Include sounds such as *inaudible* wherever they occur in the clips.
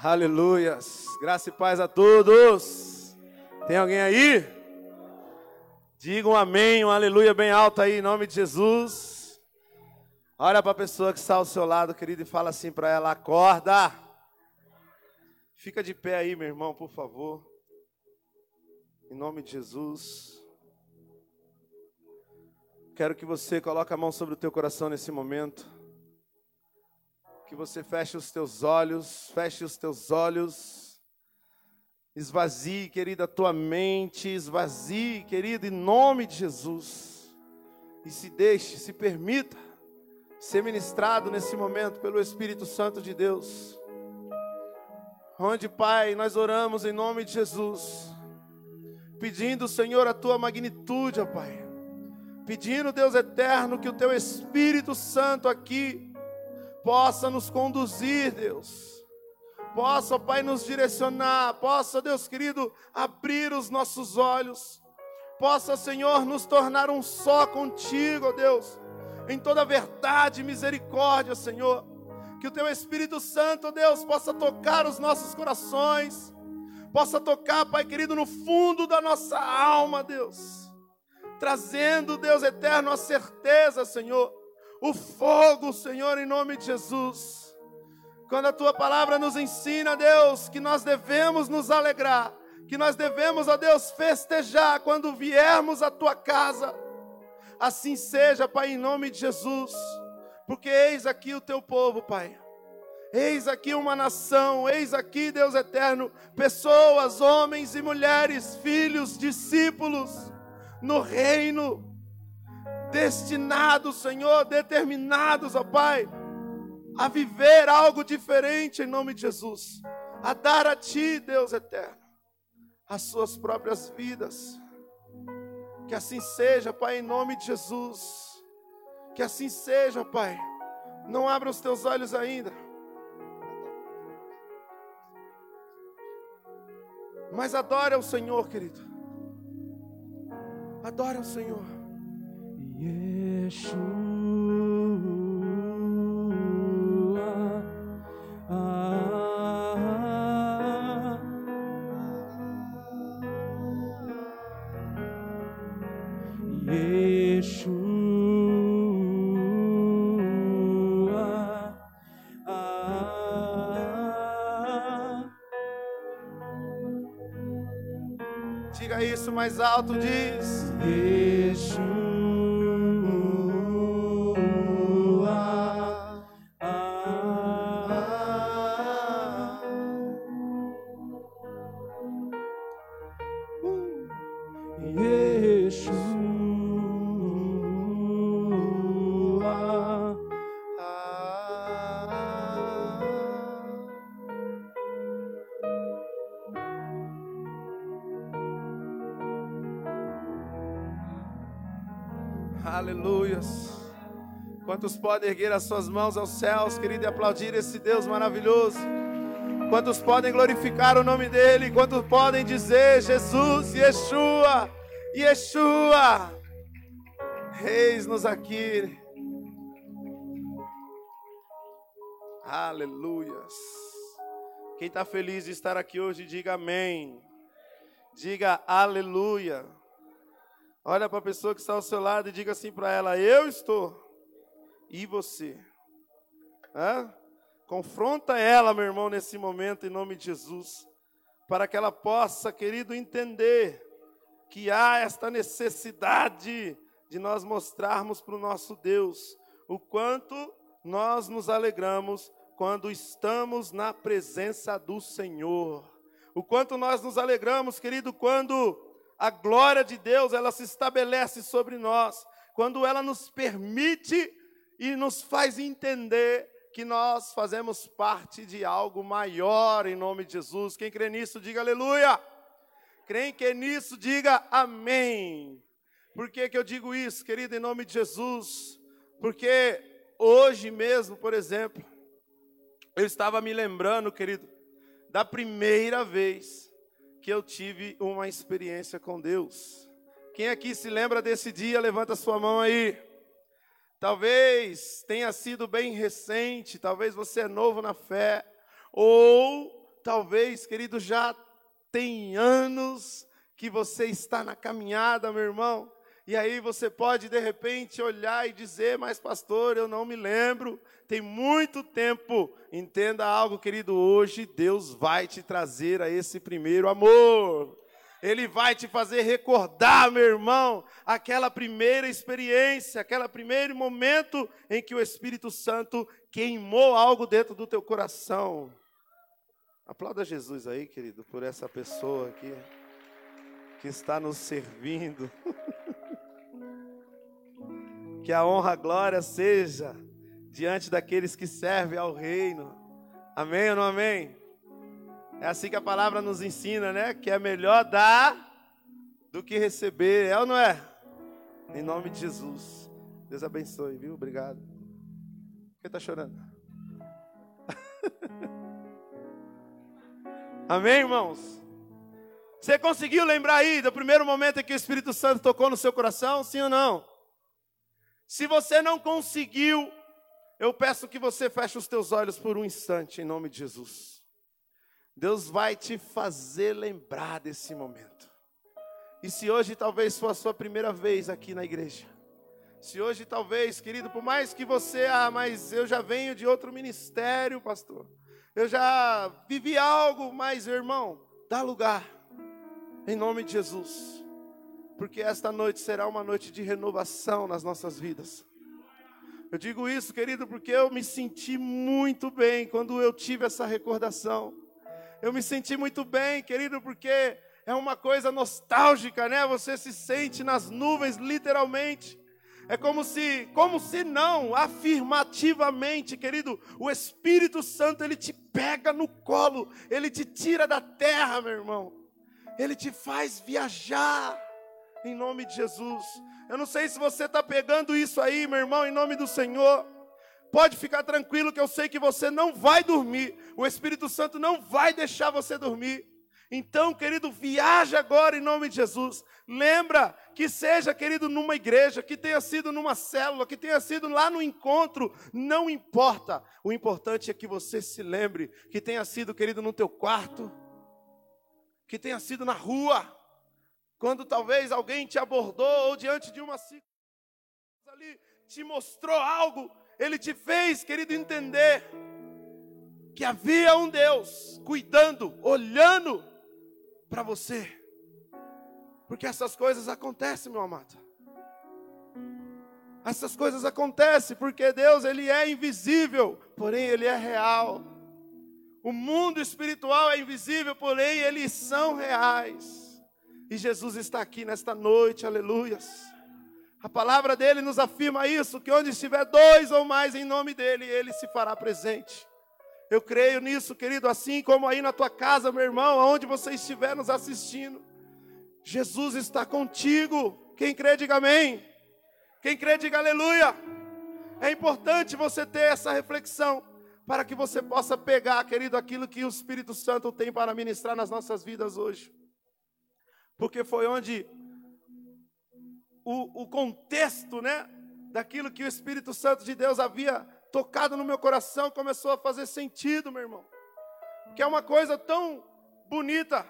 Aleluias. Graça e paz a todos. Tem alguém aí? Diga um amém, um aleluia bem alto aí, em nome de Jesus. Olha para a pessoa que está ao seu lado, querido, e fala assim para ela: acorda. Fica de pé aí, meu irmão, por favor. Em nome de Jesus. Quero que você coloque a mão sobre o teu coração nesse momento. Que você feche os teus olhos, feche os teus olhos. Esvazie, querida, a tua mente, esvazie, querido, em nome de Jesus. E se deixe, se permita ser ministrado nesse momento pelo Espírito Santo de Deus. Onde, Pai, nós oramos em nome de Jesus, pedindo, Senhor, a tua magnitude, ó Pai. Pedindo, Deus eterno, que o teu Espírito Santo aqui possa nos conduzir, Deus. Possa, Pai, nos direcionar. Possa, Deus querido, abrir os nossos olhos. Possa, Senhor, nos tornar um só contigo, Deus. Em toda verdade e misericórdia, Senhor. Que o Teu Espírito Santo, Deus, possa tocar os nossos corações. Possa tocar, Pai querido, no fundo da nossa alma, Deus. Trazendo, Deus eterno, a certeza, Senhor o fogo, Senhor, em nome de Jesus. Quando a tua palavra nos ensina, Deus, que nós devemos nos alegrar, que nós devemos, ó Deus, festejar quando viermos à tua casa. Assim seja, Pai, em nome de Jesus, porque eis aqui o teu povo, Pai. Eis aqui uma nação, eis aqui, Deus eterno, pessoas, homens e mulheres, filhos, discípulos, no reino destinados, Senhor, determinados, ó Pai, a viver algo diferente em nome de Jesus, a dar a Ti, Deus eterno, as suas próprias vidas. Que assim seja, Pai, em nome de Jesus. Que assim seja, Pai. Não abra os teus olhos ainda. Mas adore ao Senhor, querido. Adore ao Senhor. Yeshua. Diga isso mais alto, diz. Quantos podem erguer as suas mãos aos céus, querido, e aplaudir esse Deus maravilhoso? Quantos podem glorificar o nome dEle? Quantos podem dizer Jesus, Yeshua, Yeshua? Reis-nos aqui. Aleluias. Quem está feliz de estar aqui hoje, diga amém. Diga aleluia. Olha para a pessoa que está ao seu lado e diga assim para ela: Eu estou e você? Hã? Confronta ela, meu irmão, nesse momento, em nome de Jesus, para que ela possa, querido, entender que há esta necessidade de nós mostrarmos para o nosso Deus o quanto nós nos alegramos quando estamos na presença do Senhor. O quanto nós nos alegramos, querido, quando a glória de Deus ela se estabelece sobre nós, quando ela nos permite e nos faz entender que nós fazemos parte de algo maior em nome de Jesus. Quem crê nisso, diga aleluia. Quem crê nisso, diga amém. Por que, que eu digo isso, querido, em nome de Jesus? Porque hoje mesmo, por exemplo, eu estava me lembrando, querido, da primeira vez que eu tive uma experiência com Deus. Quem aqui se lembra desse dia, levanta sua mão aí. Talvez tenha sido bem recente, talvez você é novo na fé, ou talvez, querido, já tem anos que você está na caminhada, meu irmão. E aí você pode de repente olhar e dizer, mas pastor, eu não me lembro, tem muito tempo. Entenda algo, querido, hoje Deus vai te trazer a esse primeiro amor. Ele vai te fazer recordar, meu irmão, aquela primeira experiência, aquele primeiro momento em que o Espírito Santo queimou algo dentro do teu coração. Aplauda Jesus aí, querido, por essa pessoa aqui que está nos servindo. *laughs* Que a honra, a glória seja diante daqueles que servem ao reino. Amém ou não amém? É assim que a palavra nos ensina, né? Que é melhor dar do que receber, é ou não é? Em nome de Jesus. Deus abençoe, viu? Obrigado. Por que está chorando? *laughs* Amém, irmãos? Você conseguiu lembrar aí do primeiro momento em que o Espírito Santo tocou no seu coração? Sim ou não? Se você não conseguiu, eu peço que você feche os teus olhos por um instante, em nome de Jesus. Deus vai te fazer lembrar desse momento. E se hoje talvez for a sua primeira vez aqui na igreja, se hoje talvez, querido, por mais que você, ah, mas eu já venho de outro ministério, pastor, eu já vivi algo, mas irmão, dá lugar, em nome de Jesus porque esta noite será uma noite de renovação nas nossas vidas. Eu digo isso, querido, porque eu me senti muito bem quando eu tive essa recordação. Eu me senti muito bem, querido, porque é uma coisa nostálgica, né? Você se sente nas nuvens, literalmente. É como se, como se não, afirmativamente, querido, o Espírito Santo ele te pega no colo, ele te tira da terra, meu irmão. Ele te faz viajar em nome de Jesus. Eu não sei se você está pegando isso aí, meu irmão, em nome do Senhor. Pode ficar tranquilo que eu sei que você não vai dormir. O Espírito Santo não vai deixar você dormir. Então, querido, viaja agora em nome de Jesus. Lembra que seja, querido, numa igreja, que tenha sido numa célula, que tenha sido lá no encontro, não importa. O importante é que você se lembre que tenha sido, querido, no teu quarto, que tenha sido na rua, quando talvez alguém te abordou ou diante de uma ali te mostrou algo, ele te fez, querido, entender que havia um Deus cuidando, olhando para você. Porque essas coisas acontecem, meu amado. Essas coisas acontecem porque Deus ele é invisível, porém ele é real. O mundo espiritual é invisível, porém eles são reais. E Jesus está aqui nesta noite, aleluias. A palavra dele nos afirma isso: que onde estiver dois ou mais em nome dele, ele se fará presente. Eu creio nisso, querido, assim como aí na tua casa, meu irmão, aonde você estiver nos assistindo. Jesus está contigo. Quem crê, diga amém. Quem crê, diga aleluia. É importante você ter essa reflexão para que você possa pegar, querido, aquilo que o Espírito Santo tem para ministrar nas nossas vidas hoje porque foi onde o, o contexto, né, daquilo que o Espírito Santo de Deus havia tocado no meu coração começou a fazer sentido, meu irmão. Que é uma coisa tão bonita.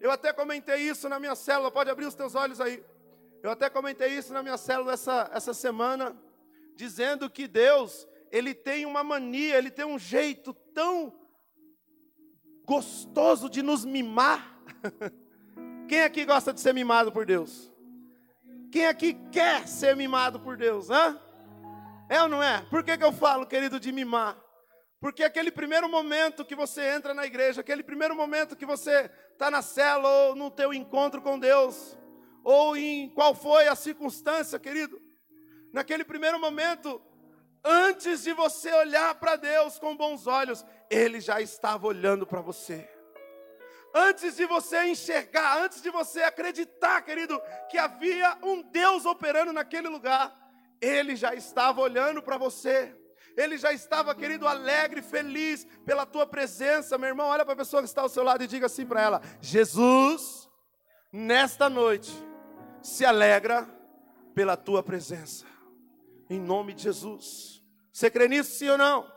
Eu até comentei isso na minha célula, pode abrir os teus olhos aí. Eu até comentei isso na minha célula essa, essa semana, dizendo que Deus, Ele tem uma mania, Ele tem um jeito tão gostoso de nos mimar. *laughs* Quem aqui gosta de ser mimado por Deus? Quem aqui quer ser mimado por Deus? Hã? É ou não é? Por que, que eu falo, querido, de mimar? Porque aquele primeiro momento que você entra na igreja, aquele primeiro momento que você está na cela ou no teu encontro com Deus, ou em qual foi a circunstância, querido, naquele primeiro momento, antes de você olhar para Deus com bons olhos, Ele já estava olhando para você. Antes de você enxergar, antes de você acreditar, querido, que havia um Deus operando naquele lugar, ele já estava olhando para você. Ele já estava, querido, alegre, feliz pela tua presença, meu irmão. Olha para a pessoa que está ao seu lado e diga assim para ela: Jesus, nesta noite, se alegra pela tua presença, em nome de Jesus. Você crê nisso, sim ou não?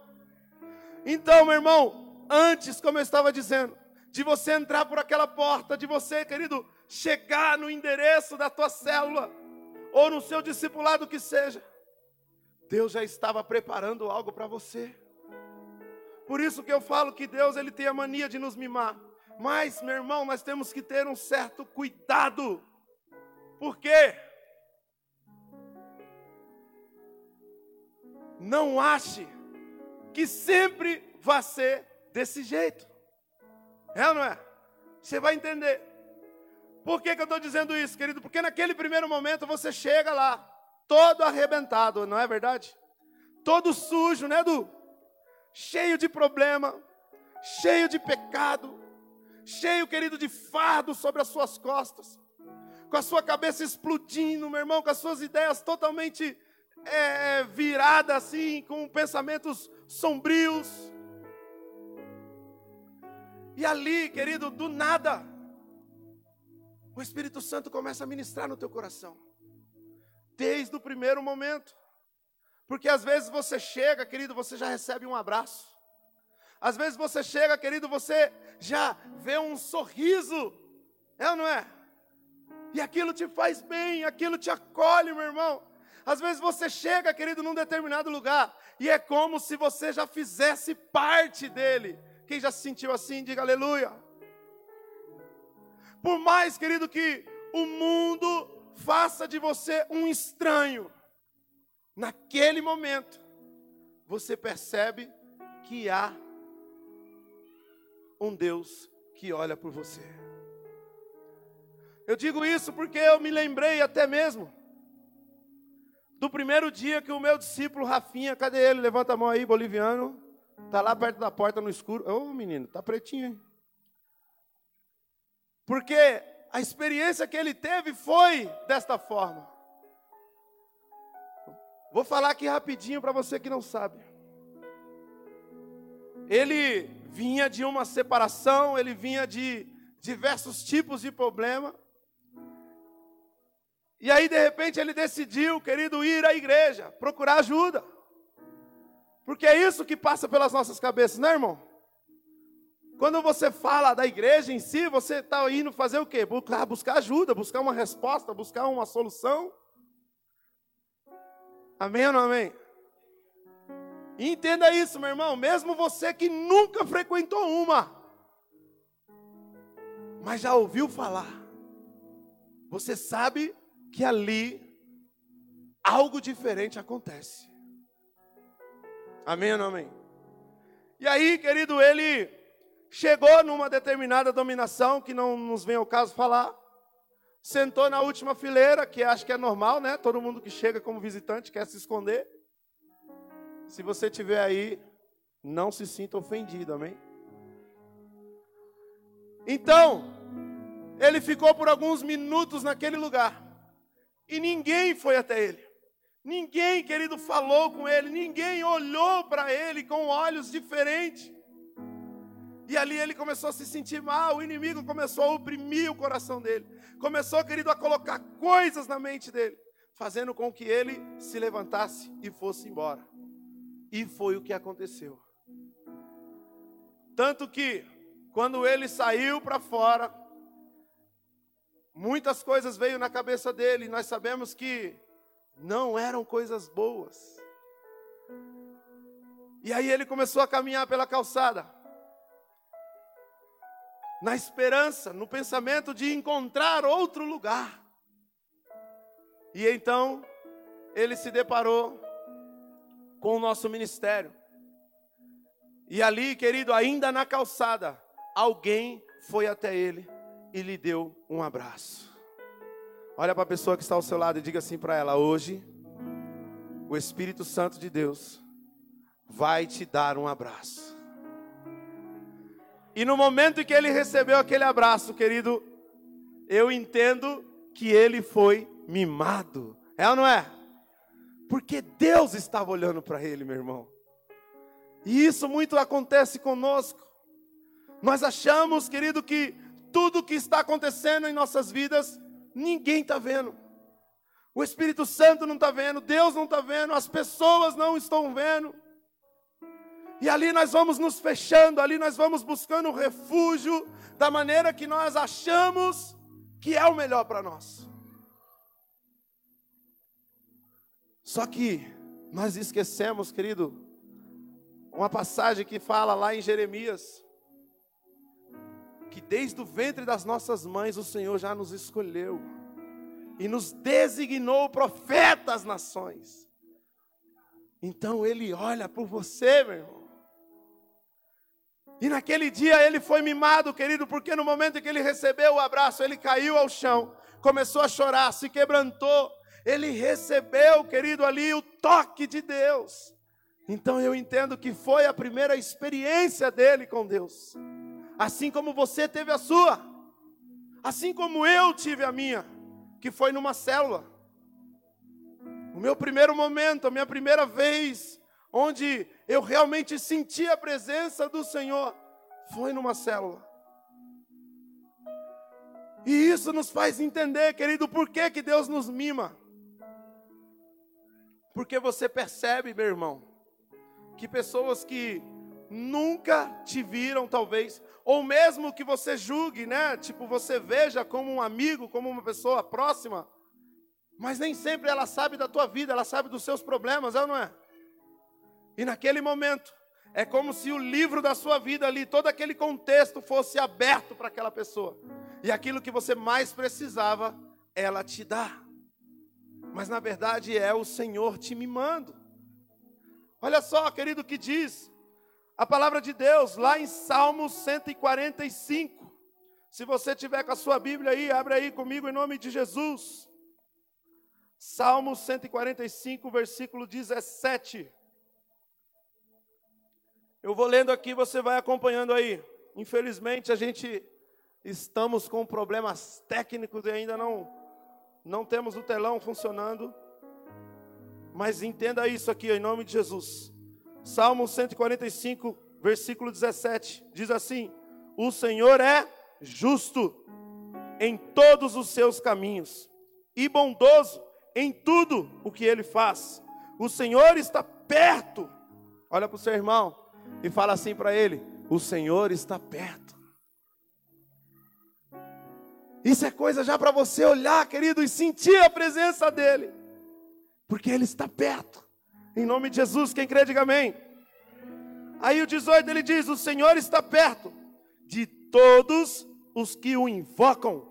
Então, meu irmão, Antes, como eu estava dizendo, de você entrar por aquela porta, de você, querido, chegar no endereço da tua célula, ou no seu discipulado que seja, Deus já estava preparando algo para você. Por isso que eu falo que Deus ele tem a mania de nos mimar. Mas, meu irmão, nós temos que ter um certo cuidado. Por quê? Não ache que sempre vai ser desse jeito. É ou não é? Você vai entender. Por que, que eu estou dizendo isso, querido? Porque naquele primeiro momento você chega lá, todo arrebentado, não é verdade? Todo sujo, né, Edu? Cheio de problema, cheio de pecado, cheio, querido, de fardo sobre as suas costas, com a sua cabeça explodindo, meu irmão, com as suas ideias totalmente é, viradas assim, com pensamentos sombrios. E ali, querido, do nada, o Espírito Santo começa a ministrar no teu coração, desde o primeiro momento. Porque às vezes você chega, querido, você já recebe um abraço. Às vezes você chega, querido, você já vê um sorriso. É ou não é? E aquilo te faz bem, aquilo te acolhe, meu irmão. Às vezes você chega, querido, num determinado lugar e é como se você já fizesse parte dele. Quem já se sentiu assim, diga aleluia. Por mais, querido, que o mundo faça de você um estranho, naquele momento, você percebe que há um Deus que olha por você. Eu digo isso porque eu me lembrei até mesmo do primeiro dia que o meu discípulo Rafinha, cadê ele? Levanta a mão aí, boliviano. Tá lá perto da porta no escuro. Ô, oh, menino, tá pretinho, hein? Porque a experiência que ele teve foi desta forma. Vou falar aqui rapidinho para você que não sabe. Ele vinha de uma separação, ele vinha de diversos tipos de problema. E aí, de repente, ele decidiu, querido, ir à igreja, procurar ajuda. Porque é isso que passa pelas nossas cabeças, né, irmão? Quando você fala da igreja em si, você está indo fazer o quê? Buscar, ajuda, buscar uma resposta, buscar uma solução. Amém ou não amém? Entenda isso, meu irmão, mesmo você que nunca frequentou uma, mas já ouviu falar, você sabe que ali algo diferente acontece. Amém ou não amém? E aí, querido, ele chegou numa determinada dominação, que não nos vem ao caso falar, sentou na última fileira, que acho que é normal, né? Todo mundo que chega como visitante quer se esconder. Se você estiver aí, não se sinta ofendido, amém? Então, ele ficou por alguns minutos naquele lugar. E ninguém foi até ele. Ninguém, querido, falou com ele. Ninguém olhou para ele com olhos diferentes. E ali ele começou a se sentir mal, o inimigo começou a oprimir o coração dele. Começou, querido, a colocar coisas na mente dele, fazendo com que ele se levantasse e fosse embora. E foi o que aconteceu. Tanto que, quando ele saiu para fora, muitas coisas veio na cabeça dele, nós sabemos que não eram coisas boas. E aí ele começou a caminhar pela calçada na esperança, no pensamento de encontrar outro lugar. E então ele se deparou com o nosso ministério. E ali, querido, ainda na calçada, alguém foi até ele e lhe deu um abraço. Olha para a pessoa que está ao seu lado e diga assim para ela: hoje, o Espírito Santo de Deus vai te dar um abraço. E no momento em que ele recebeu aquele abraço, querido, eu entendo que ele foi mimado. É ou não é? Porque Deus estava olhando para ele, meu irmão. E isso muito acontece conosco. Nós achamos, querido, que tudo que está acontecendo em nossas vidas, ninguém está vendo. O Espírito Santo não está vendo, Deus não está vendo, as pessoas não estão vendo. E ali nós vamos nos fechando, ali nós vamos buscando refúgio da maneira que nós achamos que é o melhor para nós. Só que nós esquecemos, querido, uma passagem que fala lá em Jeremias, que desde o ventre das nossas mães o Senhor já nos escolheu e nos designou profetas às nações. Então Ele olha por você, meu irmão. E naquele dia ele foi mimado, querido, porque no momento em que ele recebeu o abraço, ele caiu ao chão, começou a chorar, se quebrantou. Ele recebeu, querido, ali o toque de Deus. Então eu entendo que foi a primeira experiência dele com Deus. Assim como você teve a sua, assim como eu tive a minha, que foi numa célula. O meu primeiro momento, a minha primeira vez onde eu realmente senti a presença do Senhor, foi numa célula. E isso nos faz entender, querido, por que, que Deus nos mima. Porque você percebe, meu irmão, que pessoas que nunca te viram, talvez, ou mesmo que você julgue, né? Tipo, você veja como um amigo, como uma pessoa próxima, mas nem sempre ela sabe da tua vida, ela sabe dos seus problemas, é ou não é? E naquele momento, é como se o livro da sua vida ali, todo aquele contexto fosse aberto para aquela pessoa. E aquilo que você mais precisava, ela te dá. Mas na verdade é o Senhor te mimando. Olha só, querido, que diz a palavra de Deus lá em Salmos 145. Se você tiver com a sua Bíblia aí, abre aí comigo em nome de Jesus. Salmos 145, versículo 17. Eu vou lendo aqui, você vai acompanhando aí. Infelizmente, a gente estamos com problemas técnicos e ainda não não temos o telão funcionando. Mas entenda isso aqui em nome de Jesus. Salmo 145, versículo 17, diz assim: O Senhor é justo em todos os seus caminhos e bondoso em tudo o que ele faz. O Senhor está perto. Olha para o seu irmão e fala assim para ele: O Senhor está perto. Isso é coisa já para você olhar, querido, e sentir a presença dEle, porque Ele está perto. Em nome de Jesus, quem crê, diga amém. Aí o 18 ele diz: O Senhor está perto de todos os que o invocam,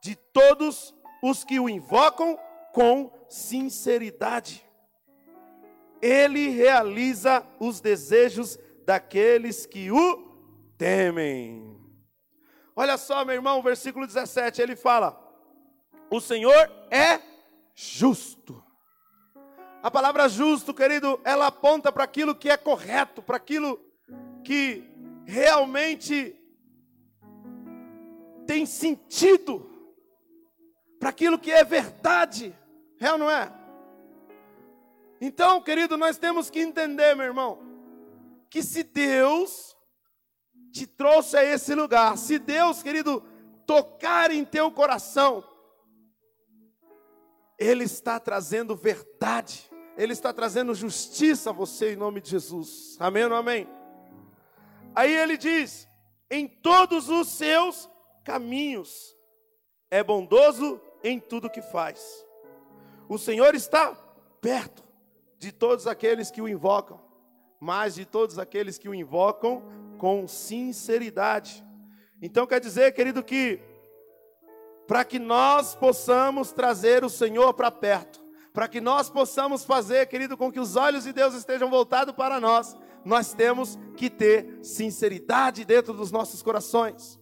de todos os que o invocam com sinceridade. Ele realiza os desejos daqueles que o temem. Olha só, meu irmão, versículo 17, ele fala: O Senhor é justo. A palavra justo, querido, ela aponta para aquilo que é correto, para aquilo que realmente tem sentido, para aquilo que é verdade, ou não é? Então, querido, nós temos que entender, meu irmão, que se Deus te trouxe a esse lugar, se Deus, querido, tocar em teu coração, Ele está trazendo verdade, Ele está trazendo justiça a você em nome de Jesus. Amém ou amém? Aí ele diz: em todos os seus caminhos, é bondoso em tudo que faz. O Senhor está perto de todos aqueles que o invocam mas de todos aqueles que o invocam com sinceridade. Então quer dizer, querido, que para que nós possamos trazer o Senhor para perto, para que nós possamos fazer, querido, com que os olhos de Deus estejam voltados para nós, nós temos que ter sinceridade dentro dos nossos corações.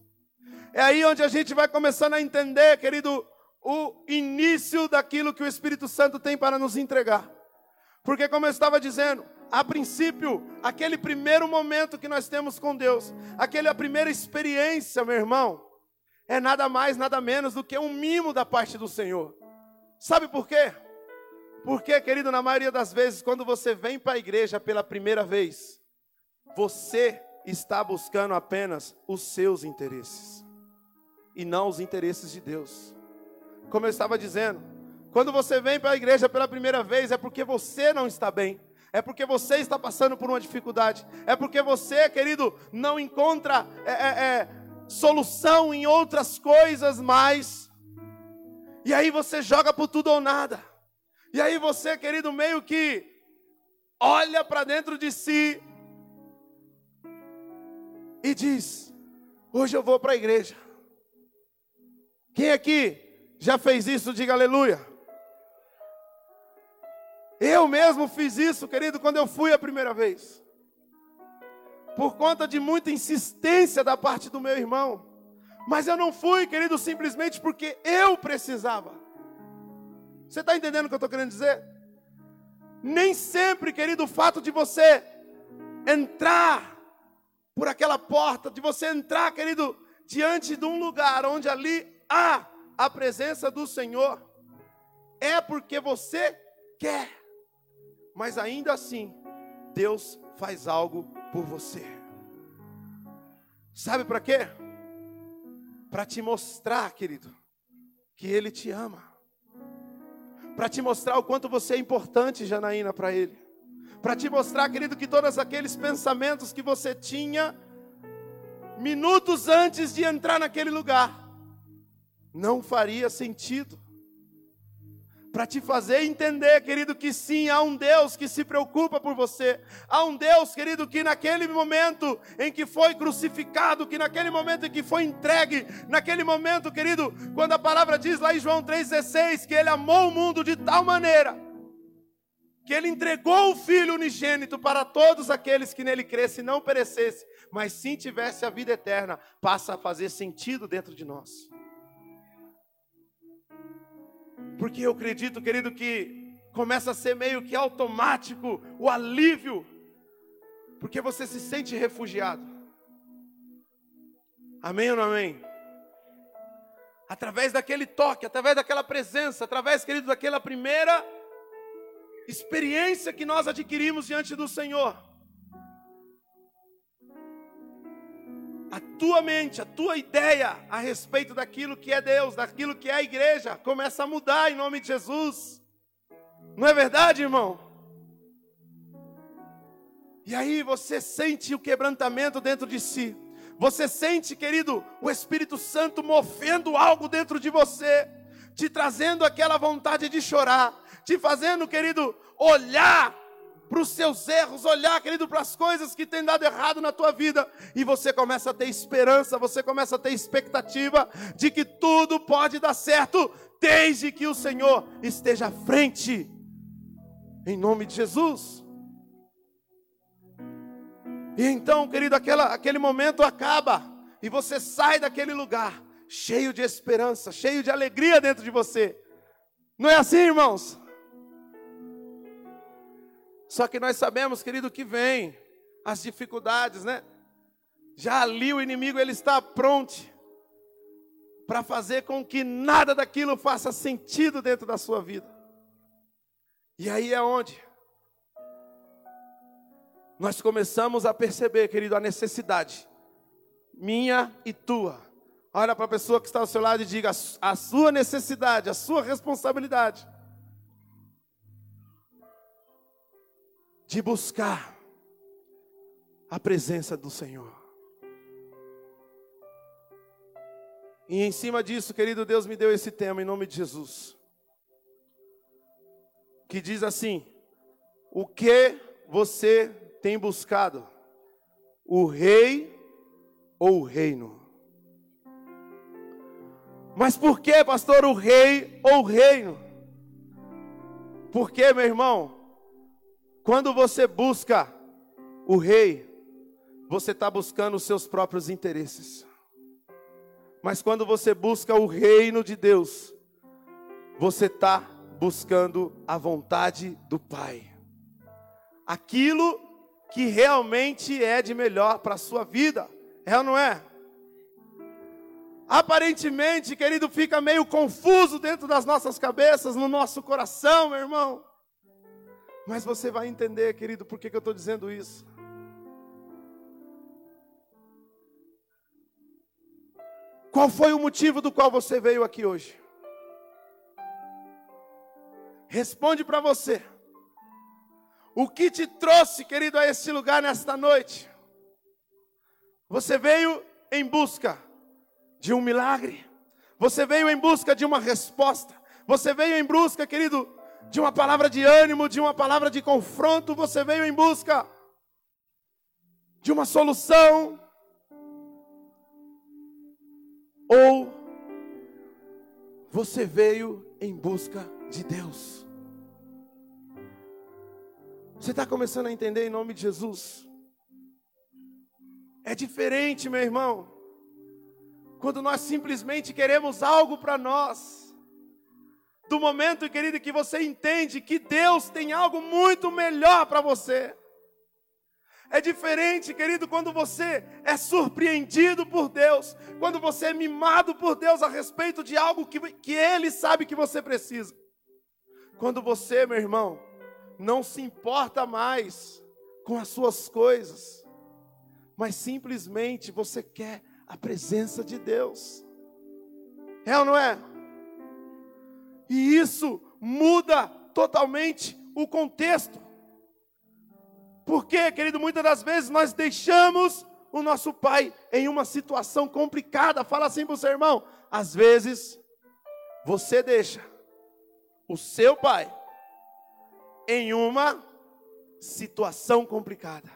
É aí onde a gente vai começando a entender, querido, o início daquilo que o Espírito Santo tem para nos entregar. Porque, como eu estava dizendo, a princípio, aquele primeiro momento que nós temos com Deus, aquela primeira experiência, meu irmão, é nada mais, nada menos do que um mimo da parte do Senhor. Sabe por quê? Porque, querido, na maioria das vezes, quando você vem para a igreja pela primeira vez, você está buscando apenas os seus interesses e não os interesses de Deus. Como eu estava dizendo, quando você vem para a igreja pela primeira vez, é porque você não está bem É porque você está passando por uma dificuldade. É porque você, querido, não encontra é, é, é, solução em outras coisas mais. E aí você joga por tudo ou nada. E aí você, querido, meio que olha para dentro de si e diz: Hoje eu vou para a igreja. Quem aqui já fez isso? Diga aleluia. Eu mesmo fiz isso, querido, quando eu fui a primeira vez. Por conta de muita insistência da parte do meu irmão. Mas eu não fui, querido, simplesmente porque eu precisava. Você está entendendo o que eu estou querendo dizer? Nem sempre, querido, o fato de você entrar por aquela porta, de você entrar, querido, diante de um lugar onde ali há a presença do Senhor, é porque você quer mas ainda assim, Deus faz algo por você. Sabe para quê? Para te mostrar, querido, que Ele te ama. Para te mostrar o quanto você é importante, Janaína, para Ele. Para te mostrar, querido, que todos aqueles pensamentos que você tinha minutos antes de entrar naquele lugar não faria sentido para te fazer entender, querido, que sim, há um Deus que se preocupa por você. Há um Deus, querido, que naquele momento em que foi crucificado, que naquele momento em que foi entregue, naquele momento, querido, quando a palavra diz lá em João 3,16 que ele amou o mundo de tal maneira que ele entregou o Filho unigênito para todos aqueles que nele crescem e não perecesse, mas sim tivesse a vida eterna, passa a fazer sentido dentro de nós. Porque eu acredito, querido, que começa a ser meio que automático o alívio, porque você se sente refugiado. Amém ou não amém? Através daquele toque, através daquela presença, através, querido, daquela primeira experiência que nós adquirimos diante do Senhor. A tua mente, a tua ideia a respeito daquilo que é Deus, daquilo que é a igreja, começa a mudar em nome de Jesus. Não é verdade, irmão? E aí você sente o quebrantamento dentro de si. Você sente, querido, o Espírito Santo movendo algo dentro de você, te trazendo aquela vontade de chorar, te fazendo, querido, olhar para os seus erros, olhar, querido, para as coisas que têm dado errado na tua vida, e você começa a ter esperança, você começa a ter expectativa de que tudo pode dar certo, desde que o Senhor esteja à frente, em nome de Jesus. E então, querido, aquela, aquele momento acaba, e você sai daquele lugar, cheio de esperança, cheio de alegria dentro de você. Não é assim, irmãos? Só que nós sabemos, querido, que vem as dificuldades, né? Já ali o inimigo ele está pronto para fazer com que nada daquilo faça sentido dentro da sua vida. E aí é onde nós começamos a perceber, querido, a necessidade minha e tua. Olha para a pessoa que está ao seu lado e diga a sua necessidade, a sua responsabilidade de buscar a presença do Senhor. E em cima disso, querido Deus, me deu esse tema em nome de Jesus. Que diz assim: O que você tem buscado? O rei ou o reino? Mas por que, pastor, o rei ou o reino? Porque, meu irmão, quando você busca o rei, você está buscando os seus próprios interesses. Mas quando você busca o reino de Deus, você está buscando a vontade do Pai. Aquilo que realmente é de melhor para a sua vida. É ou não é? Aparentemente, querido, fica meio confuso dentro das nossas cabeças, no nosso coração, meu irmão. Mas você vai entender, querido, por que, que eu estou dizendo isso. Qual foi o motivo do qual você veio aqui hoje? Responde para você. O que te trouxe, querido, a esse lugar nesta noite? Você veio em busca de um milagre. Você veio em busca de uma resposta. Você veio em busca, querido, de uma palavra de ânimo, de uma palavra de confronto. Você veio em busca de uma solução. Ou você veio em busca de Deus. Você está começando a entender em nome de Jesus? É diferente, meu irmão, quando nós simplesmente queremos algo para nós. Do momento, querido, que você entende que Deus tem algo muito melhor para você. É diferente, querido, quando você é surpreendido por Deus, quando você é mimado por Deus a respeito de algo que, que Ele sabe que você precisa. Quando você, meu irmão, não se importa mais com as suas coisas, mas simplesmente você quer a presença de Deus. É ou não é? E isso muda totalmente o contexto. Porque, querido, muitas das vezes nós deixamos o nosso pai em uma situação complicada. Fala assim para o seu irmão: às vezes você deixa o seu pai em uma situação complicada.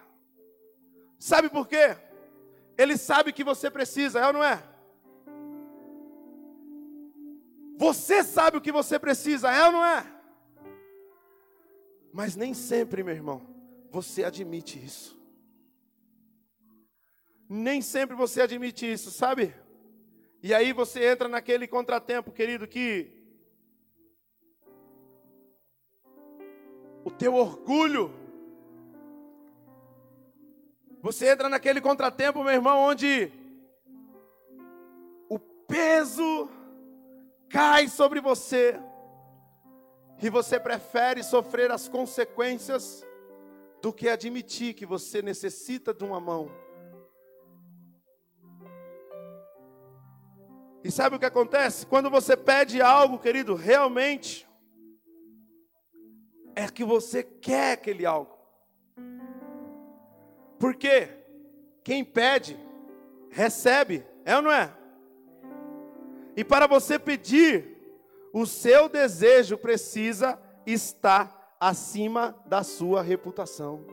Sabe por quê? Ele sabe que você precisa, é ou não é? Você sabe o que você precisa, é ou não é? Mas nem sempre, meu irmão, você admite isso. Nem sempre você admite isso, sabe? E aí você entra naquele contratempo, querido, que o teu orgulho. Você entra naquele contratempo, meu irmão, onde o peso cai sobre você e você prefere sofrer as consequências do que admitir que você necessita de uma mão. E sabe o que acontece? Quando você pede algo, querido, realmente é que você quer aquele algo. Porque quem pede, recebe, é ou não é? E para você pedir, o seu desejo precisa estar acima da sua reputação.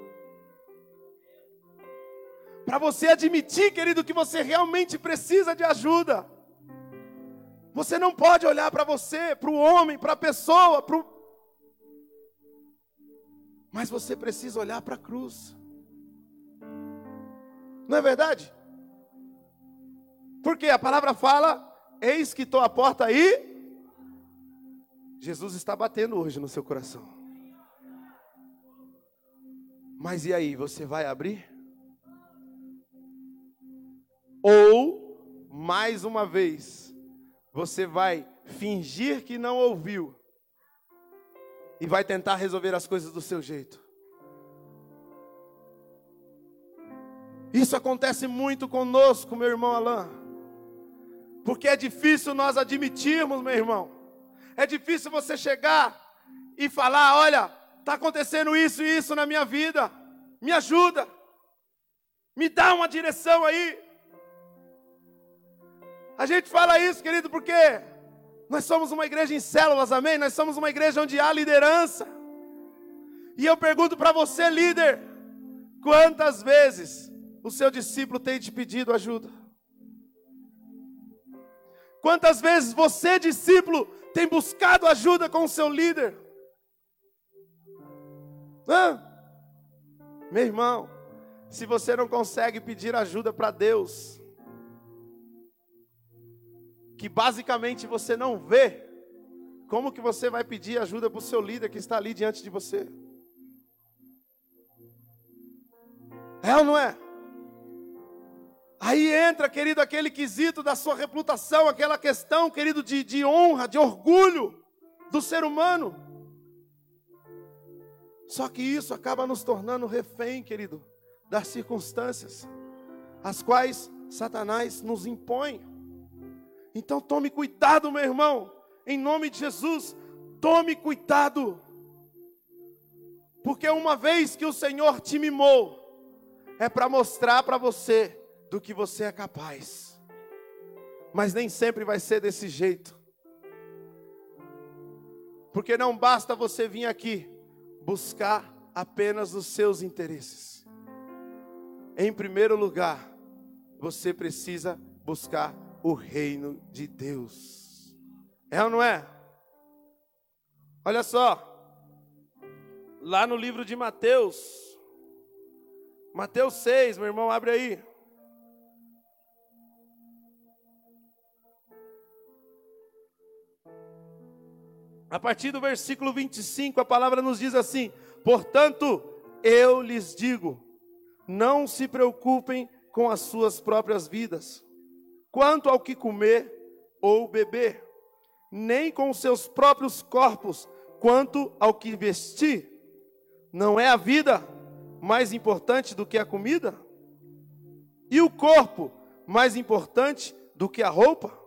Para você admitir, querido, que você realmente precisa de ajuda. Você não pode olhar para você, para o homem, para a pessoa, para o mas você precisa olhar para a cruz. Não é verdade? Porque a palavra fala: Eis que estou à porta aí. Jesus está batendo hoje no seu coração. Mas e aí, você vai abrir? Ou, mais uma vez, você vai fingir que não ouviu e vai tentar resolver as coisas do seu jeito. Isso acontece muito conosco, meu irmão Alain. Porque é difícil nós admitirmos, meu irmão. É difícil você chegar e falar: olha, está acontecendo isso e isso na minha vida. Me ajuda. Me dá uma direção aí. A gente fala isso, querido, porque nós somos uma igreja em células, amém? Nós somos uma igreja onde há liderança. E eu pergunto para você, líder, quantas vezes o seu discípulo tem te pedido ajuda? Quantas vezes você, discípulo, tem buscado ajuda com o seu líder? Hã? Meu irmão, se você não consegue pedir ajuda para Deus, que basicamente você não vê, como que você vai pedir ajuda para o seu líder que está ali diante de você? É ou não é? Aí entra, querido, aquele quesito da sua reputação, aquela questão, querido, de, de honra, de orgulho do ser humano. Só que isso acaba nos tornando refém, querido, das circunstâncias, as quais Satanás nos impõe. Então tome cuidado, meu irmão, em nome de Jesus, tome cuidado. Porque uma vez que o Senhor te mimou, é para mostrar para você do que você é capaz. Mas nem sempre vai ser desse jeito. Porque não basta você vir aqui buscar apenas os seus interesses. Em primeiro lugar, você precisa buscar o reino de Deus. É ou não é? Olha só, lá no livro de Mateus, Mateus 6, meu irmão, abre aí. A partir do versículo 25, a palavra nos diz assim: Portanto, eu lhes digo, não se preocupem com as suas próprias vidas, quanto ao que comer ou beber, nem com seus próprios corpos, quanto ao que vestir. Não é a vida mais importante do que a comida? E o corpo mais importante do que a roupa?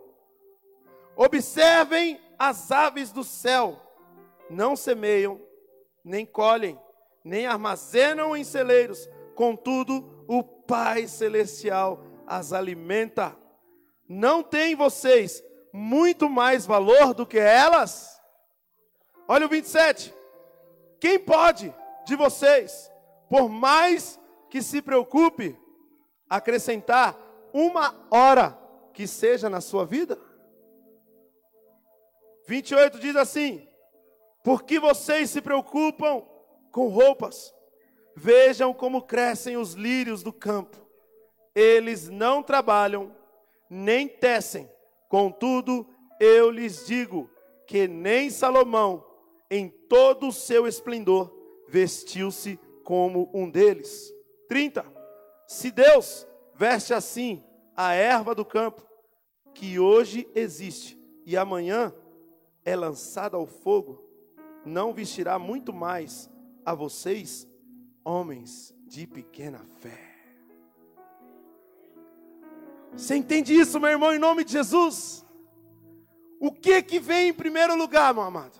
Observem as aves do céu, não semeiam, nem colhem, nem armazenam em celeiros, contudo, o Pai Celestial as alimenta. Não tem vocês muito mais valor do que elas? Olha o 27. Quem pode de vocês, por mais que se preocupe, acrescentar uma hora que seja na sua vida? 28 diz assim: Por que vocês se preocupam com roupas? Vejam como crescem os lírios do campo. Eles não trabalham, nem tecem. Contudo, eu lhes digo que nem Salomão, em todo o seu esplendor, vestiu-se como um deles. 30. Se Deus veste assim a erva do campo, que hoje existe e amanhã é lançada ao fogo, não vestirá muito mais a vocês, homens de pequena fé. Você entende isso, meu irmão, em nome de Jesus? O que que vem em primeiro lugar, meu amado?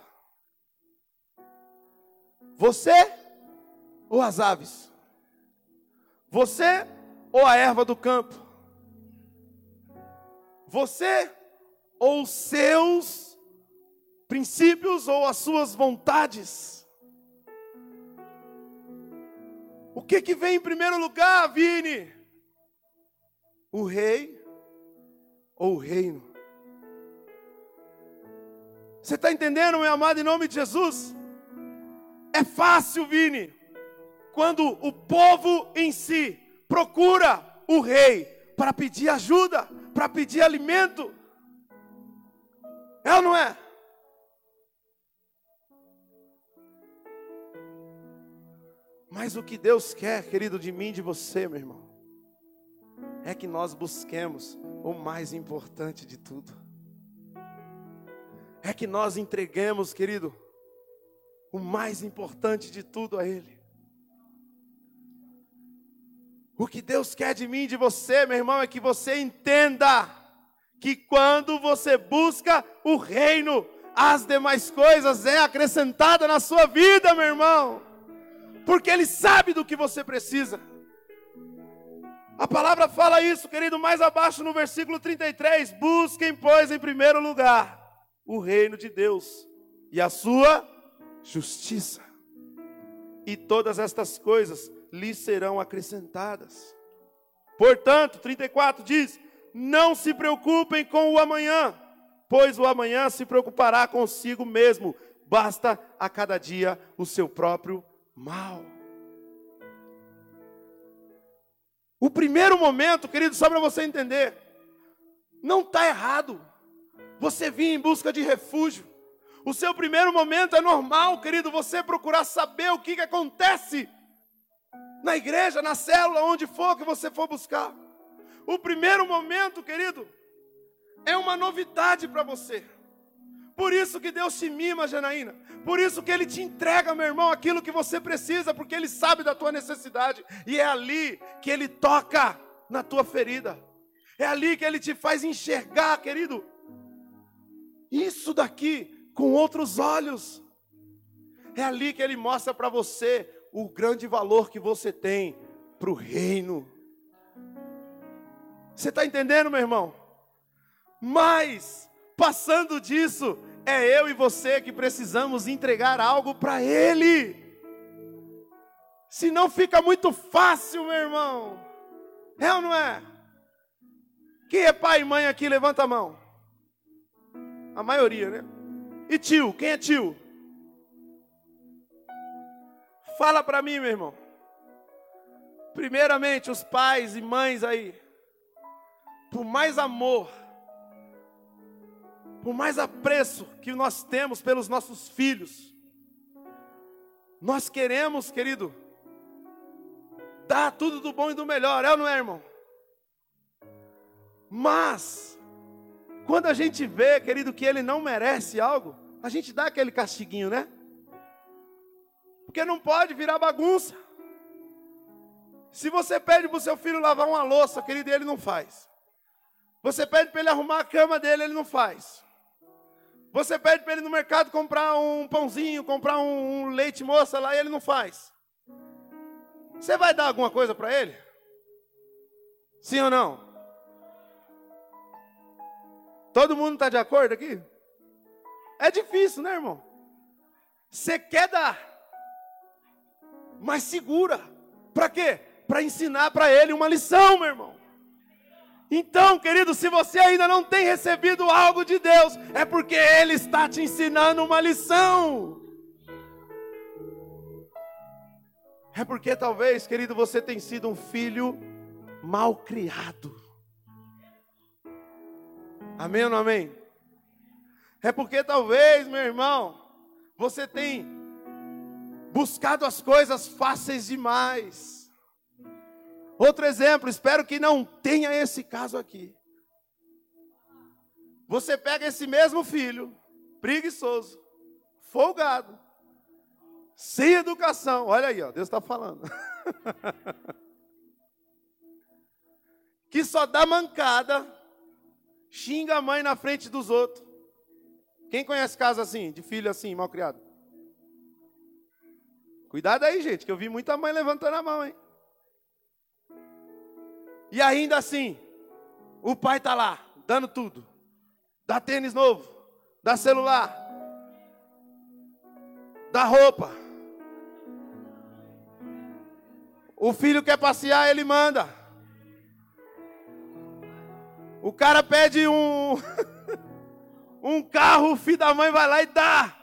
Você ou as aves? Você ou a erva do campo? Você ou os seus princípios ou as suas vontades? O que que vem em primeiro lugar, Vini? O rei ou o reino? Você está entendendo, meu amado, em nome de Jesus? É fácil, Vini, quando o povo em si procura o rei para pedir ajuda, para pedir alimento. É ou não é? Mas o que Deus quer, querido, de mim de você, meu irmão, é que nós busquemos o mais importante de tudo. É que nós entreguemos, querido, o mais importante de tudo a Ele. O que Deus quer de mim de você, meu irmão, é que você entenda que quando você busca o reino, as demais coisas é acrescentada na sua vida, meu irmão porque Ele sabe do que você precisa. A palavra fala isso, querido, mais abaixo no versículo 33. Busquem, pois, em primeiro lugar o reino de Deus e a sua justiça, e todas estas coisas lhes serão acrescentadas. Portanto, 34 diz: Não se preocupem com o amanhã, pois o amanhã se preocupará consigo mesmo, basta a cada dia o seu próprio mal. O primeiro momento, querido, só para você entender, não está errado. Você vir em busca de refúgio. O seu primeiro momento é normal, querido, você procurar saber o que, que acontece na igreja, na célula, onde for que você for buscar. O primeiro momento, querido, é uma novidade para você. Por isso que Deus te mima, Janaína. Por isso que Ele te entrega, meu irmão, aquilo que você precisa, porque Ele sabe da tua necessidade. E é ali que Ele toca na tua ferida. É ali que Ele te faz enxergar, querido, isso daqui com outros olhos. É ali que ele mostra para você o grande valor que você tem para o reino. Você está entendendo, meu irmão? Mas, passando disso, é eu e você que precisamos entregar algo para Ele. Senão fica muito fácil, meu irmão. É ou não é? Quem é pai e mãe aqui? Levanta a mão. A maioria, né? E tio? Quem é tio? Fala para mim, meu irmão. Primeiramente, os pais e mães aí, por mais amor, por mais apreço que nós temos pelos nossos filhos, nós queremos, querido, dar tudo do bom e do melhor, é ou não é, irmão? Mas, quando a gente vê, querido, que ele não merece algo, a gente dá aquele castiguinho, né? Porque não pode virar bagunça. Se você pede para o seu filho lavar uma louça, querido, ele não faz. Você pede para ele arrumar a cama dele, ele não faz. Você pede para ele no mercado comprar um pãozinho, comprar um, leite moça lá, e ele não faz. Você vai dar alguma coisa para ele? Sim ou não? Todo mundo está de acordo aqui? É difícil, né, irmão? Você quer dar, mas segura. Para quê? Para ensinar para ele uma lição, meu irmão. Então, querido, se você ainda não tem recebido algo de Deus, é porque Ele está te ensinando uma lição. É porque talvez, querido, você tem sido um filho mal criado. Amém ou não amém? É porque talvez, meu irmão, você tem buscado as coisas fáceis demais. Outro exemplo, espero que não tenha esse caso aqui. Você pega esse mesmo filho, preguiçoso, folgado, sem educação. Olha aí, ó, Deus está falando. *laughs* que só dá mancada, xinga a mãe na frente dos outros. Quem conhece caso assim, de filho assim, mal criado? Cuidado aí, gente, que eu vi muita mãe levantando a mão, hein? E ainda assim, o pai está lá, dando tudo. Dá tênis novo, dá celular, dá roupa. O filho quer passear, ele manda. O cara pede um *laughs* um carro, o filho da mãe vai lá e dá.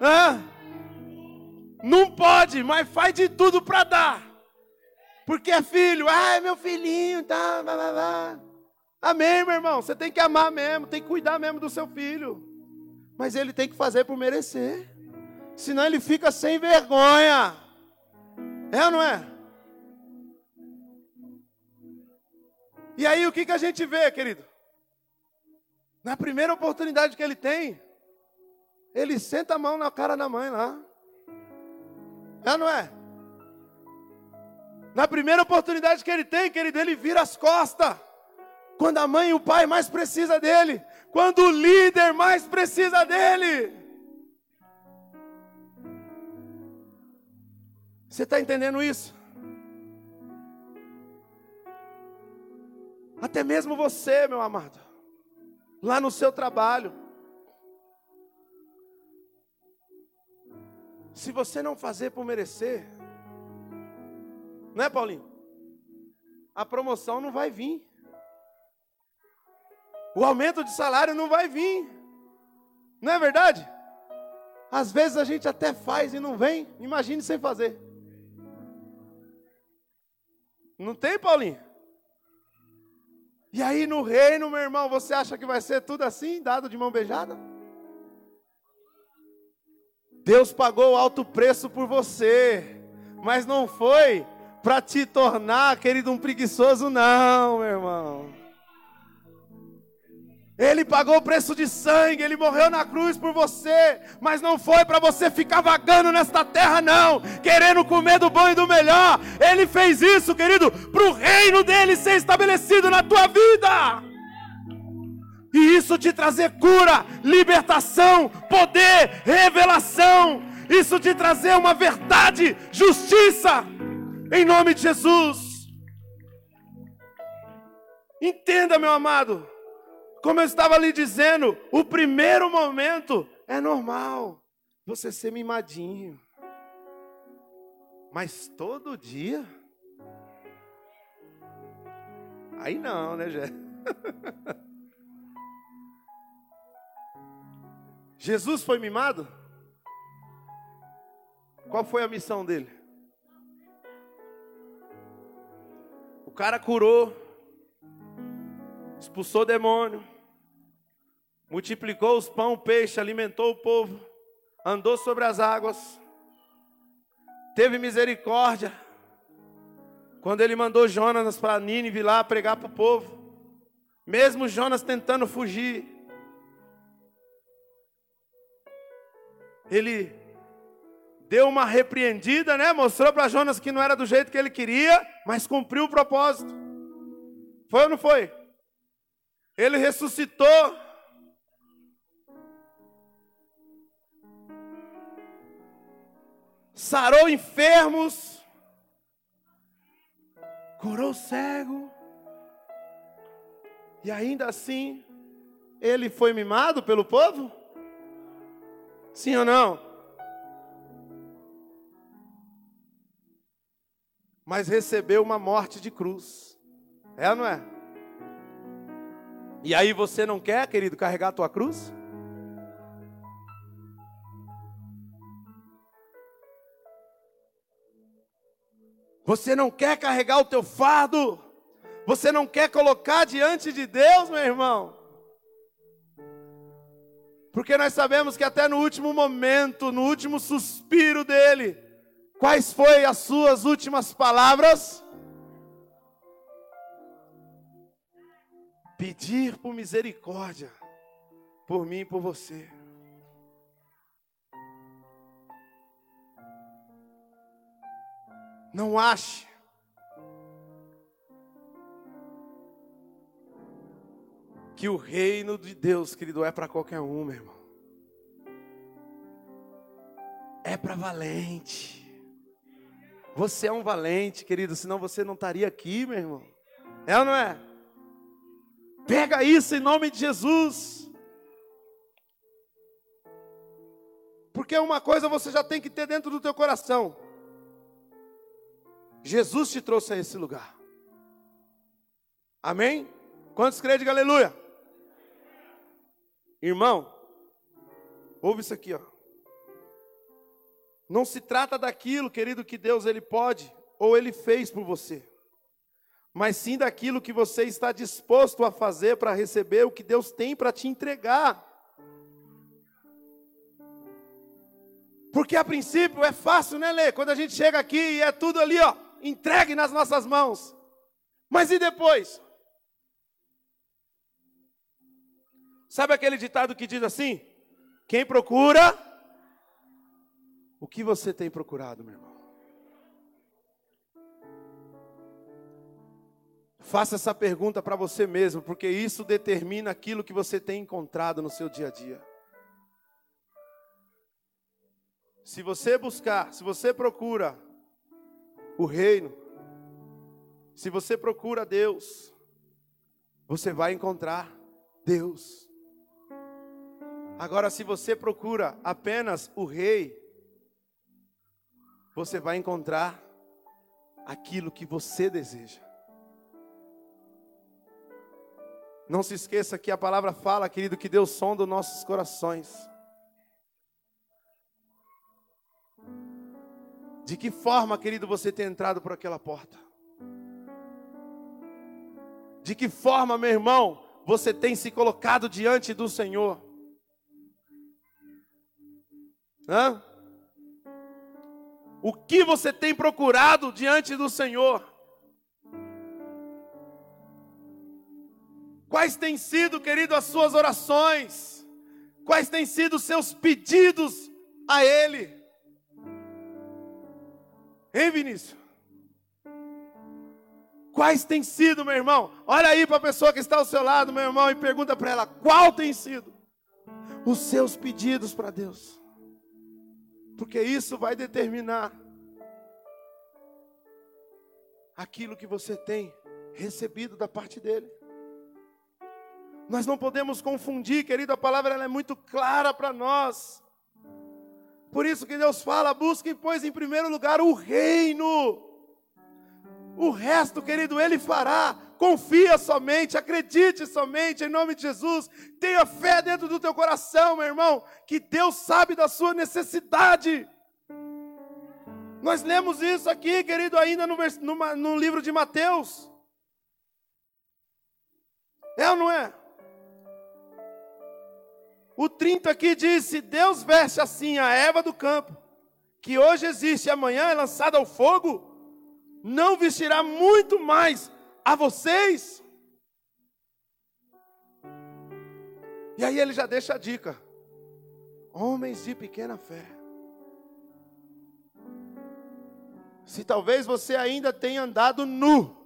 Hã? Não pode, mas faz de tudo para dar. Porque é filho, ah, é meu filhinho, tá, blá, blá, blá. Amém, meu irmão. Você tem que amar mesmo, tem que cuidar mesmo do seu filho. Mas ele tem que fazer por merecer. Senão ele fica sem vergonha. É ou não é? E aí o que, que a gente vê, querido? Na primeira oportunidade que ele tem, ele senta a mão na cara da mãe lá. É ou não é? Na primeira oportunidade que ele tem, querido, ele vira as costas. Quando a mãe e o pai mais precisa dele, quando o líder mais precisa dele. Você está entendendo isso? Até mesmo você, meu amado, lá no seu trabalho. Se você não fazer por merecer, não é, Paulinho? A promoção não vai vir. O aumento de salário não vai vir. Não é verdade? Às vezes a gente até faz e não vem. Imagine sem fazer. Não tem, Paulinho? E aí no reino, meu irmão, você acha que vai ser tudo assim, dado de mão beijada? Deus pagou alto preço por você, mas não foi para te tornar, querido, um preguiçoso, não, meu irmão. Ele pagou o preço de sangue, ele morreu na cruz por você, mas não foi para você ficar vagando nesta terra, não, querendo comer do bom e do melhor. Ele fez isso, querido, para o reino dele ser estabelecido na tua vida. E isso te trazer cura, libertação, poder, revelação. isso te trazer uma verdade, justiça, em nome de Jesus. Entenda, meu amado, como eu estava lhe dizendo, o primeiro momento é normal você ser mimadinho, mas todo dia, aí não, né, Jé? *laughs* Jesus foi mimado? Qual foi a missão dele? Cara curou, expulsou demônio, multiplicou os pão, o peixe, alimentou o povo, andou sobre as águas, teve misericórdia. Quando ele mandou Jonas para Nínive lá pregar para o povo, mesmo Jonas tentando fugir, ele deu uma repreendida, né? Mostrou para Jonas que não era do jeito que ele queria, mas cumpriu o propósito. Foi ou não foi? Ele ressuscitou. Sarou enfermos. Curou cego. E ainda assim, ele foi mimado pelo povo? Sim ou não? Mas recebeu uma morte de cruz. É ou não é? E aí você não quer, querido, carregar a tua cruz? Você não quer carregar o teu fardo? Você não quer colocar diante de Deus, meu irmão? Porque nós sabemos que até no último momento, no último suspiro dele, quais foram as suas últimas palavras? Pedir por misericórdia por mim e por você. Não ache que o reino de Deus, querido, é para qualquer um, meu irmão. É para valente. Você é um valente, querido, senão você não estaria aqui, meu irmão. É ou não é? Pega isso em nome de Jesus. Porque uma coisa você já tem que ter dentro do teu coração. Jesus te trouxe a esse lugar. Amém? Quantos creem? Diga aleluia. Irmão, ouve isso aqui, ó. Não se trata daquilo, querido, que Deus ele pode ou ele fez por você, mas sim daquilo que você está disposto a fazer para receber o que Deus tem para te entregar. Porque a princípio é fácil, né, Lê? Quando a gente chega aqui e é tudo ali, ó, entregue nas nossas mãos. Mas e depois? Sabe aquele ditado que diz assim? Quem procura, o que você tem procurado, meu irmão? Faça essa pergunta para você mesmo, porque isso determina aquilo que você tem encontrado no seu dia a dia. Se você buscar, se você procura o reino, se você procura Deus, você vai encontrar Deus. Agora, se você procura apenas o rei, você vai encontrar aquilo que você deseja. Não se esqueça que a palavra fala, querido, que Deus sonda os nossos corações. De que forma, querido, você tem entrado por aquela porta? De que forma, meu irmão, você tem se colocado diante do Senhor? Hã? O que você tem procurado diante do Senhor? Quais têm sido, querido, as suas orações? Quais têm sido os seus pedidos a Ele? Hein, Vinícius? Quais têm sido, meu irmão? Olha aí para a pessoa que está ao seu lado, meu irmão, e pergunta para ela: qual tem sido os seus pedidos para Deus? Porque isso vai determinar aquilo que você tem recebido da parte dele. Nós não podemos confundir, querido, a palavra ela é muito clara para nós. Por isso que Deus fala: busquem, pois, em primeiro lugar o reino. O resto, querido, Ele fará. Confia somente, acredite somente em nome de Jesus. Tenha fé dentro do teu coração, meu irmão, que Deus sabe da sua necessidade. Nós lemos isso aqui, querido, ainda no, no, no livro de Mateus. É ou não é? O 30 aqui diz: se Deus veste assim a erva do campo, que hoje existe e amanhã é lançada ao fogo, não vestirá muito mais a vocês. E aí ele já deixa a dica: homens de pequena fé. Se talvez você ainda tenha andado nu,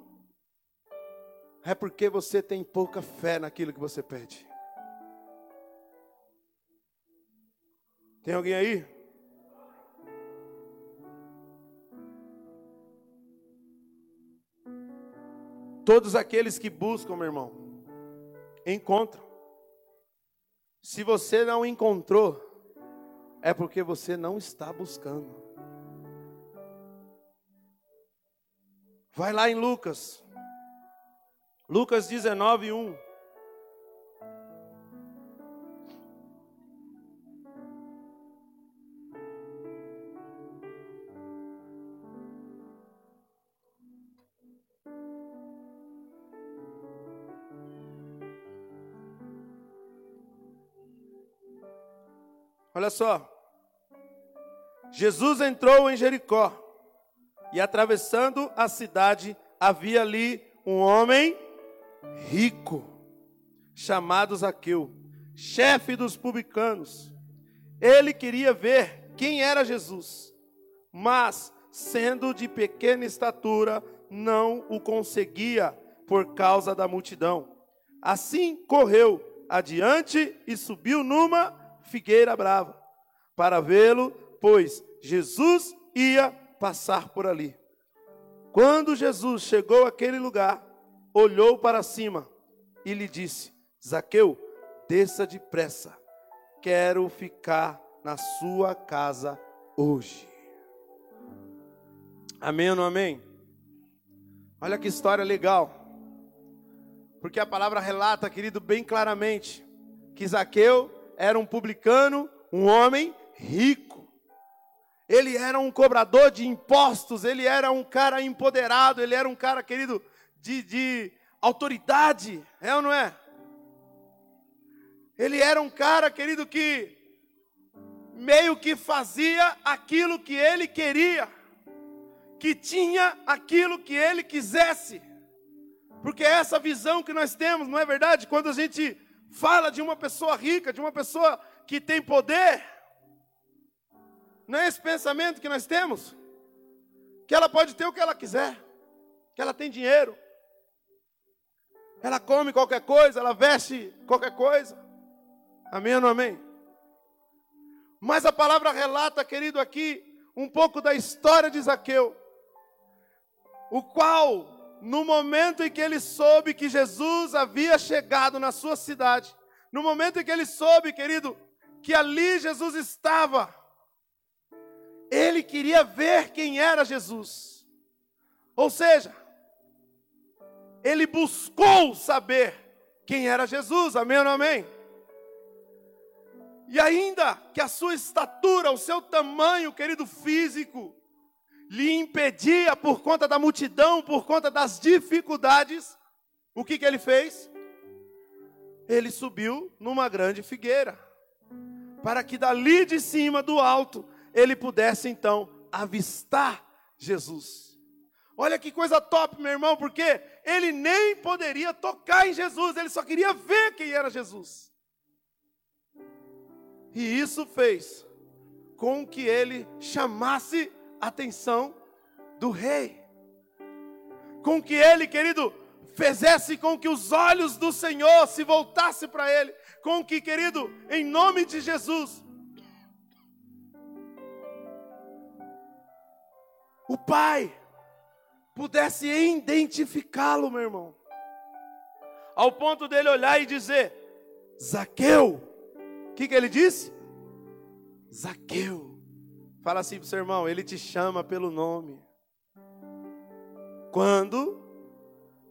é porque você tem pouca fé naquilo que você pede. Tem alguém aí? Todos aqueles que buscam, meu irmão, encontram. Se você não encontrou, é porque você não está buscando. Vai lá em Lucas, Lucas 19, 1. Olha só. Jesus entrou em Jericó e atravessando a cidade havia ali um homem rico chamado Zaqueu, chefe dos publicanos. Ele queria ver quem era Jesus, mas sendo de pequena estatura, não o conseguia por causa da multidão. Assim correu adiante e subiu numa figueira brava, para vê-lo, pois Jesus ia passar por ali. Quando Jesus chegou àquele lugar, olhou para cima e lhe disse: Zaqueu, desça depressa, quero ficar na sua casa hoje. Amém ou não amém? Olha que história legal. Porque a palavra relata, querido, bem claramente, que Zaqueu era um publicano, um homem rico. Ele era um cobrador de impostos, ele era um cara empoderado, ele era um cara, querido, de, de autoridade, é ou não é? Ele era um cara, querido, que meio que fazia aquilo que ele queria, que tinha aquilo que ele quisesse. Porque é essa visão que nós temos, não é verdade? Quando a gente fala de uma pessoa rica, de uma pessoa que tem poder. Não é esse pensamento que nós temos? Que ela pode ter o que ela quiser, que ela tem dinheiro, ela come qualquer coisa, ela veste qualquer coisa. Amém ou não amém? Mas a palavra relata, querido, aqui um pouco da história de Zaqueu, o qual no momento em que ele soube que Jesus havia chegado na sua cidade, no momento em que ele soube, querido, que ali Jesus estava, ele queria ver quem era Jesus. Ou seja, ele buscou saber quem era Jesus, amém ou não amém? E ainda que a sua estatura, o seu tamanho, querido físico, lhe impedia por conta da multidão, por conta das dificuldades, o que, que ele fez? Ele subiu numa grande figueira, para que dali de cima, do alto, ele pudesse então avistar Jesus. Olha que coisa top, meu irmão, porque ele nem poderia tocar em Jesus, ele só queria ver quem era Jesus. E isso fez com que ele chamasse atenção do rei. Com que ele, querido, fizesse com que os olhos do Senhor se voltassem para ele. Com que, querido, em nome de Jesus, o pai pudesse identificá-lo, meu irmão, ao ponto dele olhar e dizer: Zaqueu, o que, que ele disse? Zaqueu, fala assim para o seu irmão, ele te chama pelo nome. Quando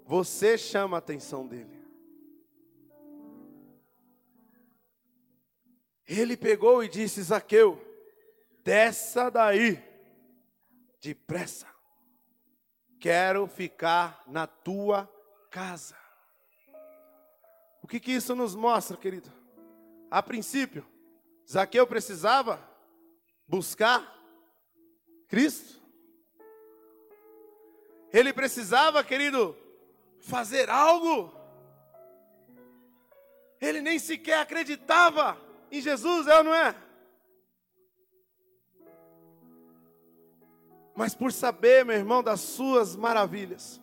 você chama a atenção dele. Ele pegou e disse: Zaqueu, desça daí, depressa, quero ficar na tua casa. O que, que isso nos mostra, querido? A princípio, Zaqueu precisava buscar Cristo. Ele precisava, querido, fazer algo. Ele nem sequer acreditava em Jesus, é ou não é? Mas por saber, meu irmão, das suas maravilhas,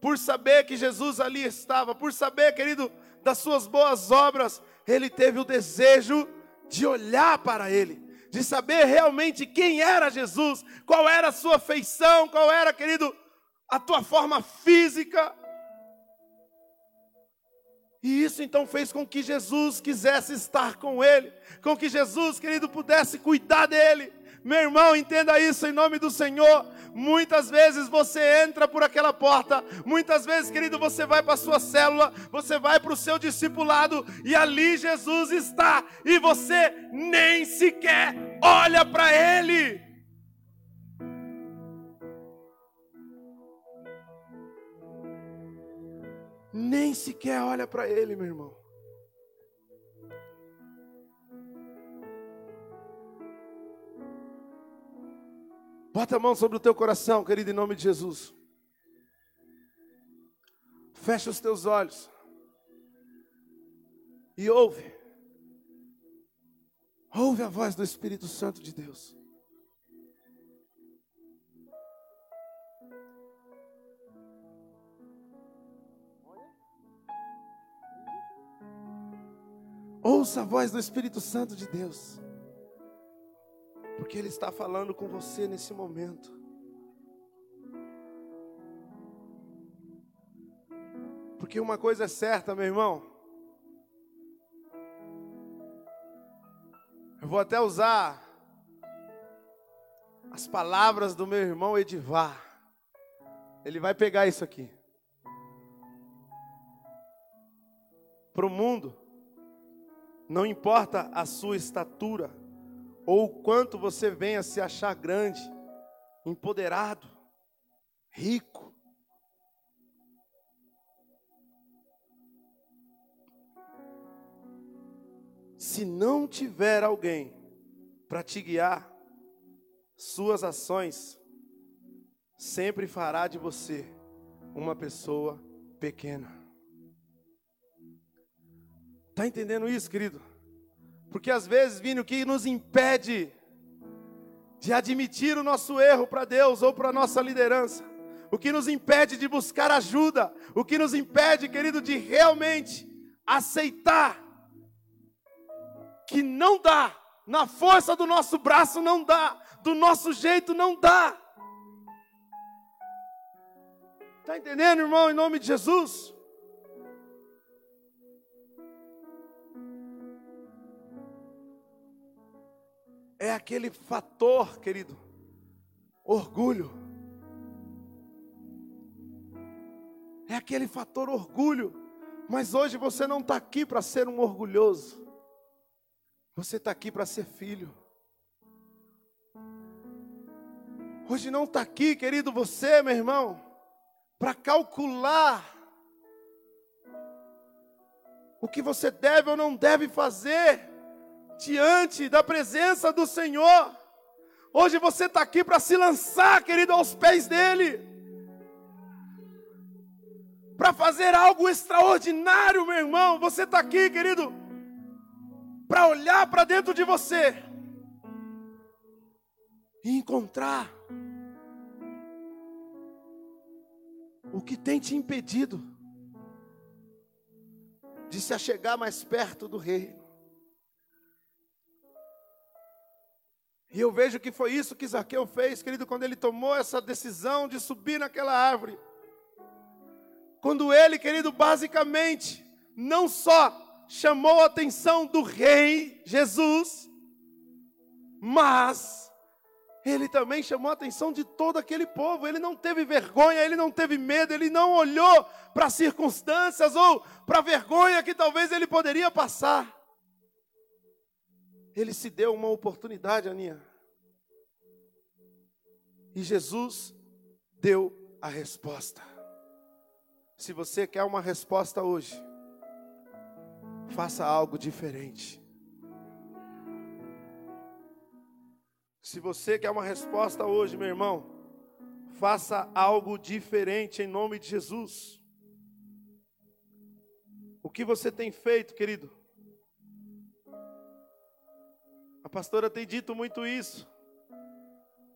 por saber que Jesus ali estava, por saber, querido, das suas boas obras, ele teve o desejo de olhar para ele, de saber realmente quem era Jesus, qual era a sua feição, qual era, querido, a tua forma física. E isso então fez com que Jesus quisesse estar com ele, com que Jesus, querido, pudesse cuidar dele. Meu irmão, entenda isso em nome do Senhor. Muitas vezes você entra por aquela porta, muitas vezes, querido, você vai para a sua célula, você vai para o seu discipulado e ali Jesus está e você nem sequer olha para ele. nem sequer olha para ele, meu irmão. Bota a mão sobre o teu coração, querido, em nome de Jesus. Fecha os teus olhos e ouve. Ouve a voz do Espírito Santo de Deus. Ouça a voz do Espírito Santo de Deus, porque Ele está falando com você nesse momento. Porque uma coisa é certa, meu irmão. Eu vou até usar as palavras do meu irmão Edivar. Ele vai pegar isso aqui. Para o mundo, não importa a sua estatura, ou o quanto você venha se achar grande, empoderado, rico. Se não tiver alguém para te guiar, suas ações sempre fará de você uma pessoa pequena. Está entendendo isso, querido? Porque às vezes, Vini, o que nos impede de admitir o nosso erro para Deus ou para a nossa liderança, o que nos impede de buscar ajuda, o que nos impede, querido, de realmente aceitar que não dá, na força do nosso braço não dá, do nosso jeito não dá. Está entendendo, irmão, em nome de Jesus? É aquele fator, querido, orgulho. É aquele fator orgulho. Mas hoje você não está aqui para ser um orgulhoso. Você está aqui para ser filho. Hoje não está aqui, querido, você, meu irmão, para calcular o que você deve ou não deve fazer diante da presença do Senhor. Hoje você está aqui para se lançar, querido, aos pés dEle, para fazer algo extraordinário, meu irmão. Você está aqui, querido, para olhar para dentro de você e encontrar o que tem te impedido de se achegar mais perto do Rei. E eu vejo que foi isso que Zaqueu fez, querido, quando ele tomou essa decisão de subir naquela árvore. Quando ele, querido, basicamente, não só chamou a atenção do rei Jesus, mas ele também chamou a atenção de todo aquele povo. Ele não teve vergonha, ele não teve medo, ele não olhou para as circunstâncias ou para a vergonha que talvez ele poderia passar. Ele se deu uma oportunidade, Aninha. E Jesus deu a resposta. Se você quer uma resposta hoje, faça algo diferente. Se você quer uma resposta hoje, meu irmão, faça algo diferente em nome de Jesus. O que você tem feito, querido? A pastora tem dito muito isso.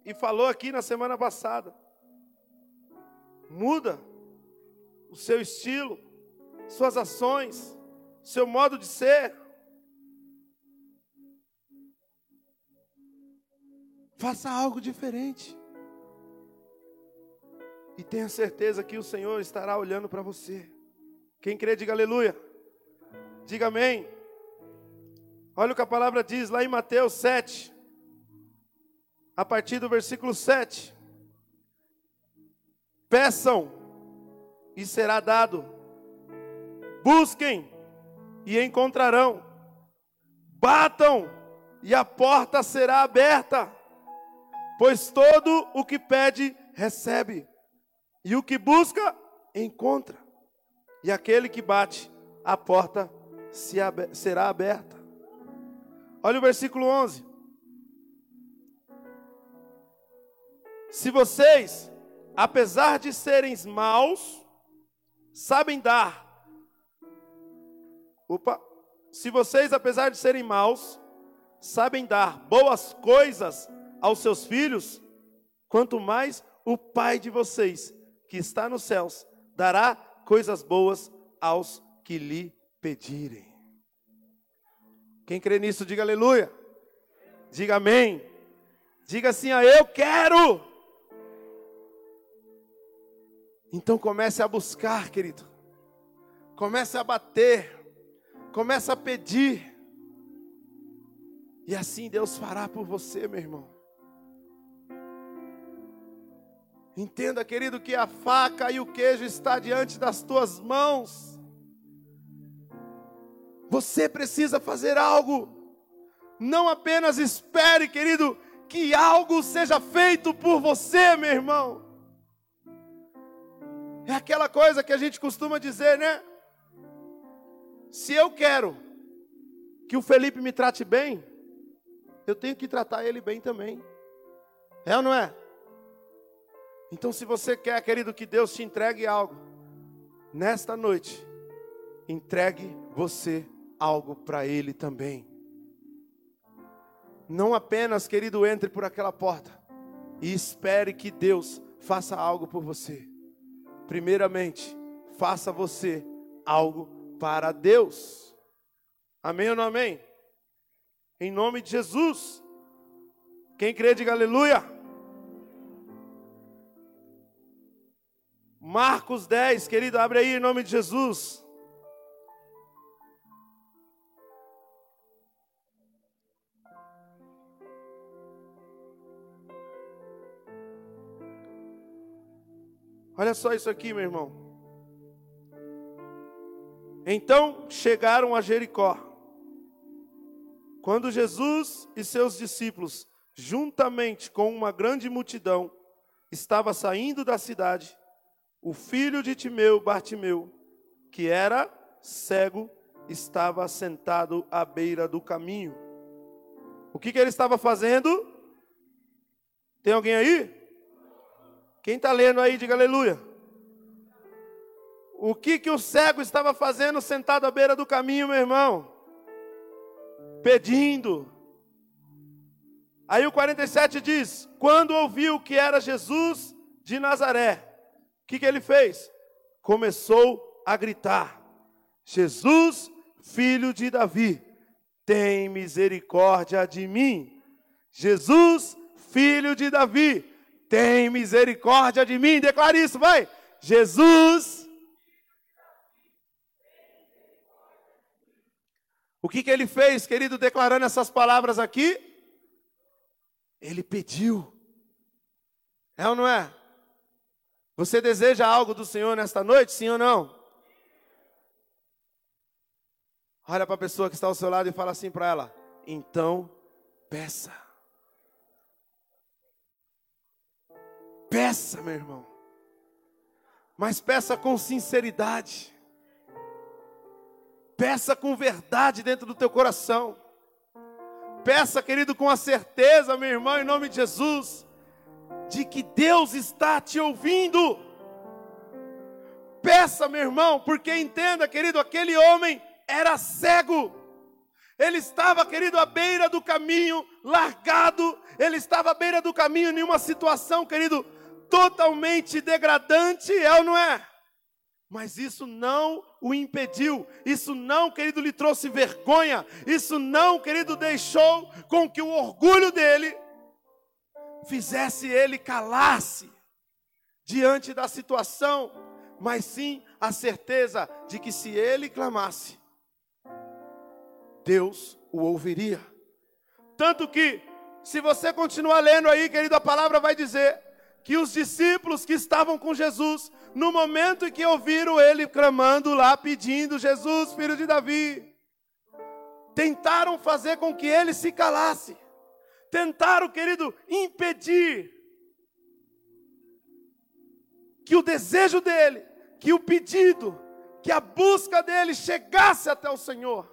E falou aqui na semana passada. Muda o seu estilo, suas ações, seu modo de ser. Faça algo diferente. E tenha certeza que o Senhor estará olhando para você. Quem crê, diga aleluia. Diga amém. Olha o que a palavra diz lá em Mateus 7, a partir do versículo 7. Peçam e será dado. Busquem e encontrarão. Batam e a porta será aberta pois todo o que pede, recebe, e o que busca, encontra, e aquele que bate, a porta se abe será aberta. Olha o versículo 11. Se vocês, apesar de serem maus, sabem dar. Opa. Se vocês, apesar de serem maus, sabem dar boas coisas aos seus filhos, quanto mais o Pai de vocês, que está nos céus, dará coisas boas aos que lhe pedirem. Quem crê nisso, diga aleluia. Diga amém. Diga assim, ah, eu quero. Então comece a buscar, querido. Comece a bater. Comece a pedir. E assim Deus fará por você, meu irmão. Entenda, querido, que a faca e o queijo está diante das tuas mãos. Você precisa fazer algo. Não apenas espere, querido, que algo seja feito por você, meu irmão. É aquela coisa que a gente costuma dizer, né? Se eu quero que o Felipe me trate bem, eu tenho que tratar ele bem também. É ou não é? Então, se você quer, querido, que Deus te entregue algo, nesta noite, entregue você algo para Ele também. Não apenas, querido, entre por aquela porta e espere que Deus faça algo por você. Primeiramente, faça você algo para Deus. Amém ou não amém? Em nome de Jesus. Quem crê, diga aleluia. Marcos 10, querido, abre aí em nome de Jesus. Olha só isso aqui, meu irmão. Então chegaram a Jericó. Quando Jesus e seus discípulos, juntamente com uma grande multidão, estava saindo da cidade, o filho de Timeu, Bartimeu, que era cego, estava sentado à beira do caminho. O que, que ele estava fazendo? Tem alguém aí? Quem está lendo aí, diga aleluia. O que, que o cego estava fazendo sentado à beira do caminho, meu irmão? Pedindo. Aí o 47 diz: Quando ouviu que era Jesus de Nazaré, que, que ele fez? Começou a gritar: Jesus, filho de Davi, tem misericórdia de mim. Jesus, filho de Davi, tem misericórdia de mim. Declare isso, vai. Jesus. O que, que ele fez, querido, declarando essas palavras aqui? Ele pediu. É ou não é? Você deseja algo do Senhor nesta noite, sim ou não? Olha para a pessoa que está ao seu lado e fala assim para ela: então peça. Peça, meu irmão. Mas peça com sinceridade. Peça com verdade dentro do teu coração. Peça, querido, com a certeza, meu irmão, em nome de Jesus, de que Deus está te ouvindo. Peça, meu irmão, porque entenda, querido, aquele homem era cego. Ele estava, querido, à beira do caminho, largado. Ele estava à beira do caminho em uma situação, querido, totalmente degradante, é ou não é? Mas isso não o impediu, isso não, querido, lhe trouxe vergonha, isso não, querido, deixou com que o orgulho dele fizesse ele calar-se diante da situação, mas sim a certeza de que se ele clamasse, Deus o ouviria. Tanto que, se você continuar lendo aí, querido, a palavra vai dizer que os discípulos que estavam com Jesus, no momento em que ouviram ele clamando lá, pedindo, Jesus, filho de Davi, tentaram fazer com que ele se calasse, tentaram, querido, impedir que o desejo dele, que o pedido, que a busca dele chegasse até o Senhor.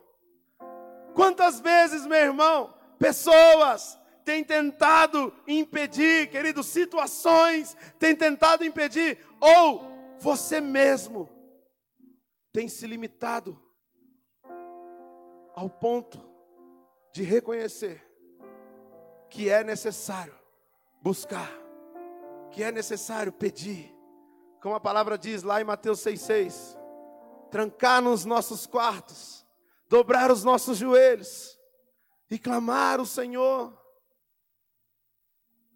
Quantas vezes, meu irmão, pessoas têm tentado impedir, querido, situações têm tentado impedir, ou você mesmo tem se limitado ao ponto de reconhecer que é necessário buscar, que é necessário pedir, como a palavra diz lá em Mateus 6,6: trancar nos nossos quartos dobrar os nossos joelhos e clamar o Senhor.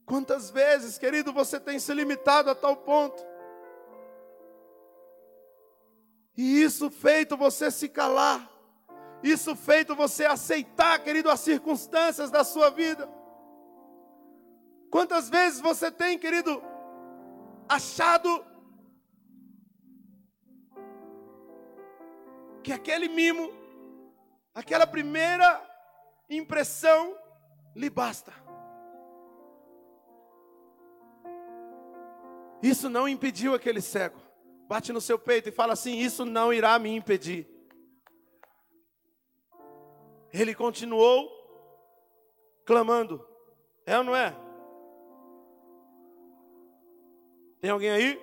Quantas vezes, querido, você tem se limitado a tal ponto? E isso feito você se calar, isso feito você aceitar, querido, as circunstâncias da sua vida. Quantas vezes você tem, querido, achado que aquele mimo Aquela primeira impressão lhe basta. Isso não impediu aquele cego. Bate no seu peito e fala assim: Isso não irá me impedir. Ele continuou clamando. É ou não é? Tem alguém aí?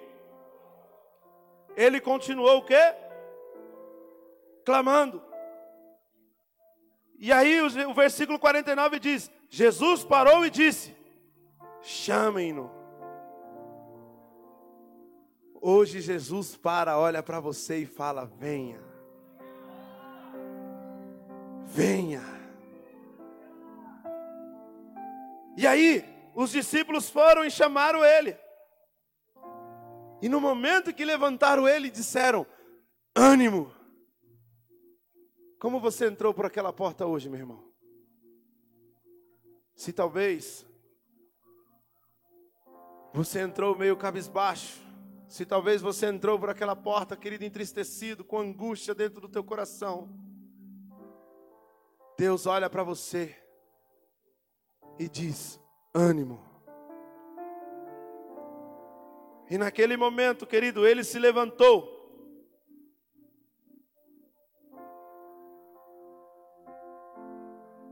Ele continuou o quê? Clamando. E aí o versículo 49 diz: Jesus parou e disse: Chamem-no. Hoje Jesus para, olha para você e fala: Venha. Venha. E aí, os discípulos foram e chamaram ele. E no momento que levantaram ele, disseram: Ânimo, como você entrou por aquela porta hoje, meu irmão? Se talvez você entrou meio cabisbaixo, se talvez você entrou por aquela porta, querido, entristecido, com angústia dentro do teu coração, Deus olha para você e diz: ânimo. E naquele momento, querido, ele se levantou.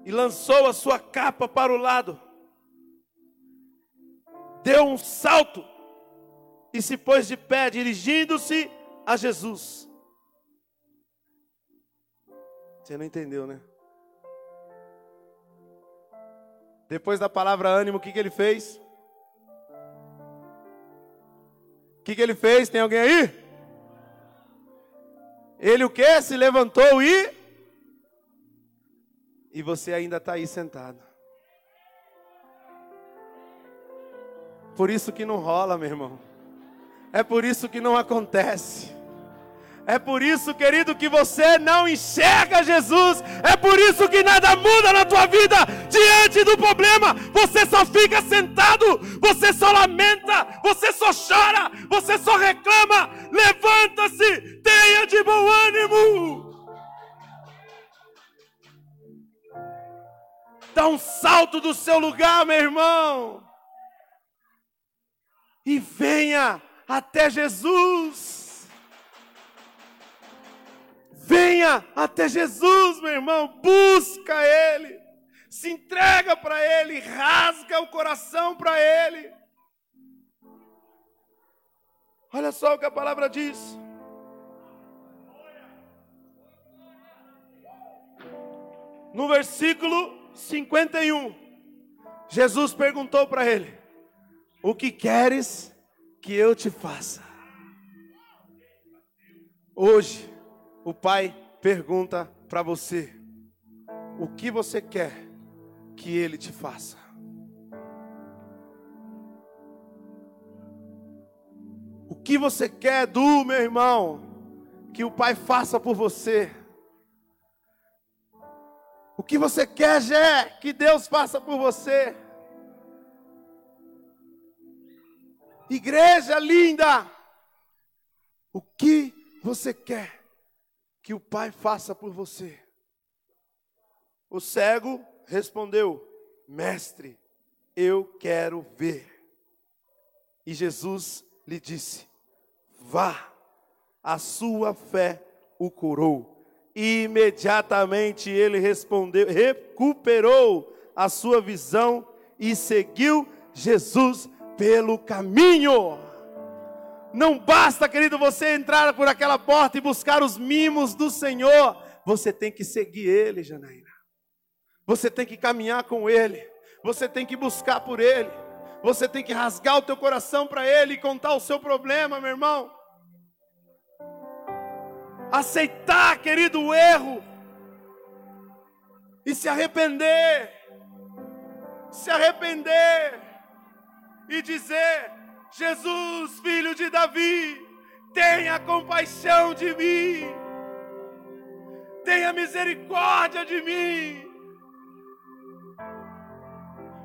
E lançou a sua capa para o lado, deu um salto e se pôs de pé, dirigindo-se a Jesus. Você não entendeu, né? Depois da palavra ânimo, o que, que ele fez? O que, que ele fez? Tem alguém aí? Ele o que? Se levantou e e você ainda está aí sentado. por isso que não rola, meu irmão. É por isso que não acontece. É por isso, querido, que você não enxerga Jesus. É por isso que nada muda na tua vida diante do problema. Você só fica sentado, você só lamenta, você só chora, você só reclama. Levanta-se, tenha de bom ânimo. Dá um salto do seu lugar, meu irmão. E venha até Jesus. Venha até Jesus, meu irmão, busca Ele, se entrega para Ele, rasga o coração para Ele. Olha só o que a palavra diz. No versículo 51, Jesus perguntou para ele: O que queres que eu te faça? Hoje, o Pai pergunta para você: o que você quer que Ele te faça? O que você quer do meu irmão que o Pai faça por você? O que você quer, Jé, que Deus faça por você? Igreja linda, o que você quer que o Pai faça por você? O cego respondeu: Mestre, eu quero ver. E Jesus lhe disse: Vá, a sua fé o curou. E imediatamente ele respondeu, recuperou a sua visão e seguiu Jesus pelo caminho. Não basta, querido, você entrar por aquela porta e buscar os mimos do Senhor. Você tem que seguir Ele, Janaína. Você tem que caminhar com Ele. Você tem que buscar por Ele. Você tem que rasgar o teu coração para Ele e contar o seu problema, meu irmão. Aceitar, querido, o erro. E se arrepender. Se arrepender. E dizer: Jesus, filho de Davi, tenha compaixão de mim, tenha misericórdia de mim.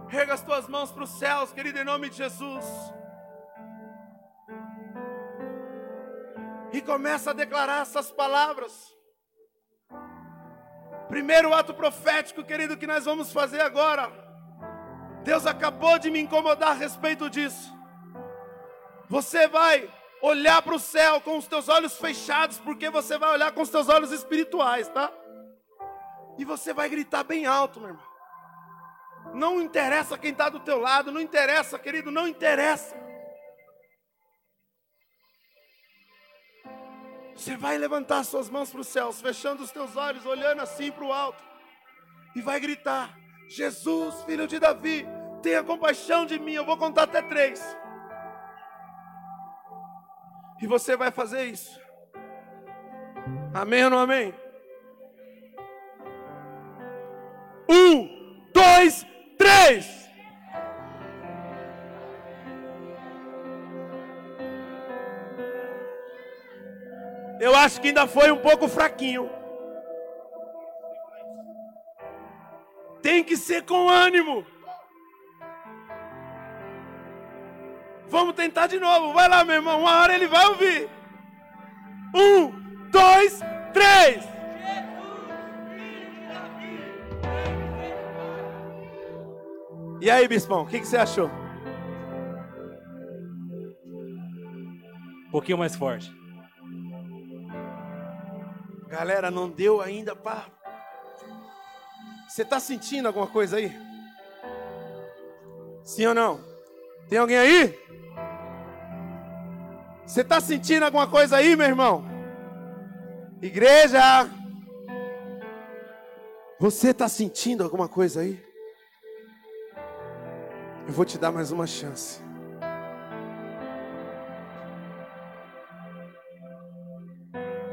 Rega as tuas mãos para os céus, querido, em nome de Jesus. E começa a declarar essas palavras. Primeiro ato profético, querido, que nós vamos fazer agora. Deus acabou de me incomodar a respeito disso. Você vai olhar para o céu com os teus olhos fechados, porque você vai olhar com os teus olhos espirituais, tá? E você vai gritar bem alto, meu irmão. Não interessa quem está do teu lado, não interessa, querido, não interessa. Você vai levantar suas mãos para os céus, fechando os teus olhos, olhando assim para o alto, e vai gritar: Jesus, filho de Davi, tenha compaixão de mim. Eu vou contar até três. E você vai fazer isso. Amém ou não amém? Um, dois, três. Eu acho que ainda foi um pouco fraquinho. Tem que ser com ânimo. Vamos tentar de novo. Vai lá, meu irmão. Uma hora ele vai ouvir. Um, dois, três. E aí, bispão, o que, que você achou? Um pouquinho mais forte. Galera, não deu ainda para. Você está sentindo alguma coisa aí? Sim ou não? Tem alguém aí? Você está sentindo alguma coisa aí, meu irmão? Igreja, você está sentindo alguma coisa aí? Eu vou te dar mais uma chance.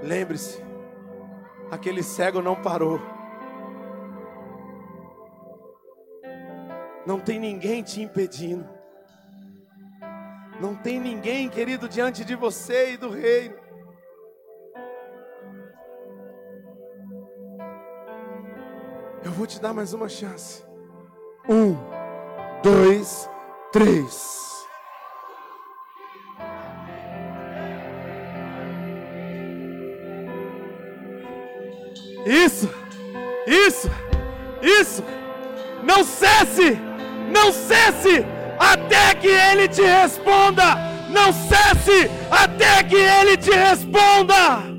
Lembre-se, aquele cego não parou. Não tem ninguém te impedindo. Não tem ninguém, querido, diante de você e do reino. Eu vou te dar mais uma chance. Um, dois, três. Isso, isso, isso. Não cesse, não cesse até que ele te responda. Não cesse até que ele te responda.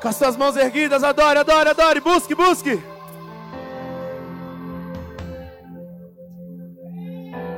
Com as suas mãos erguidas, adore, adore, adore, busque, busque.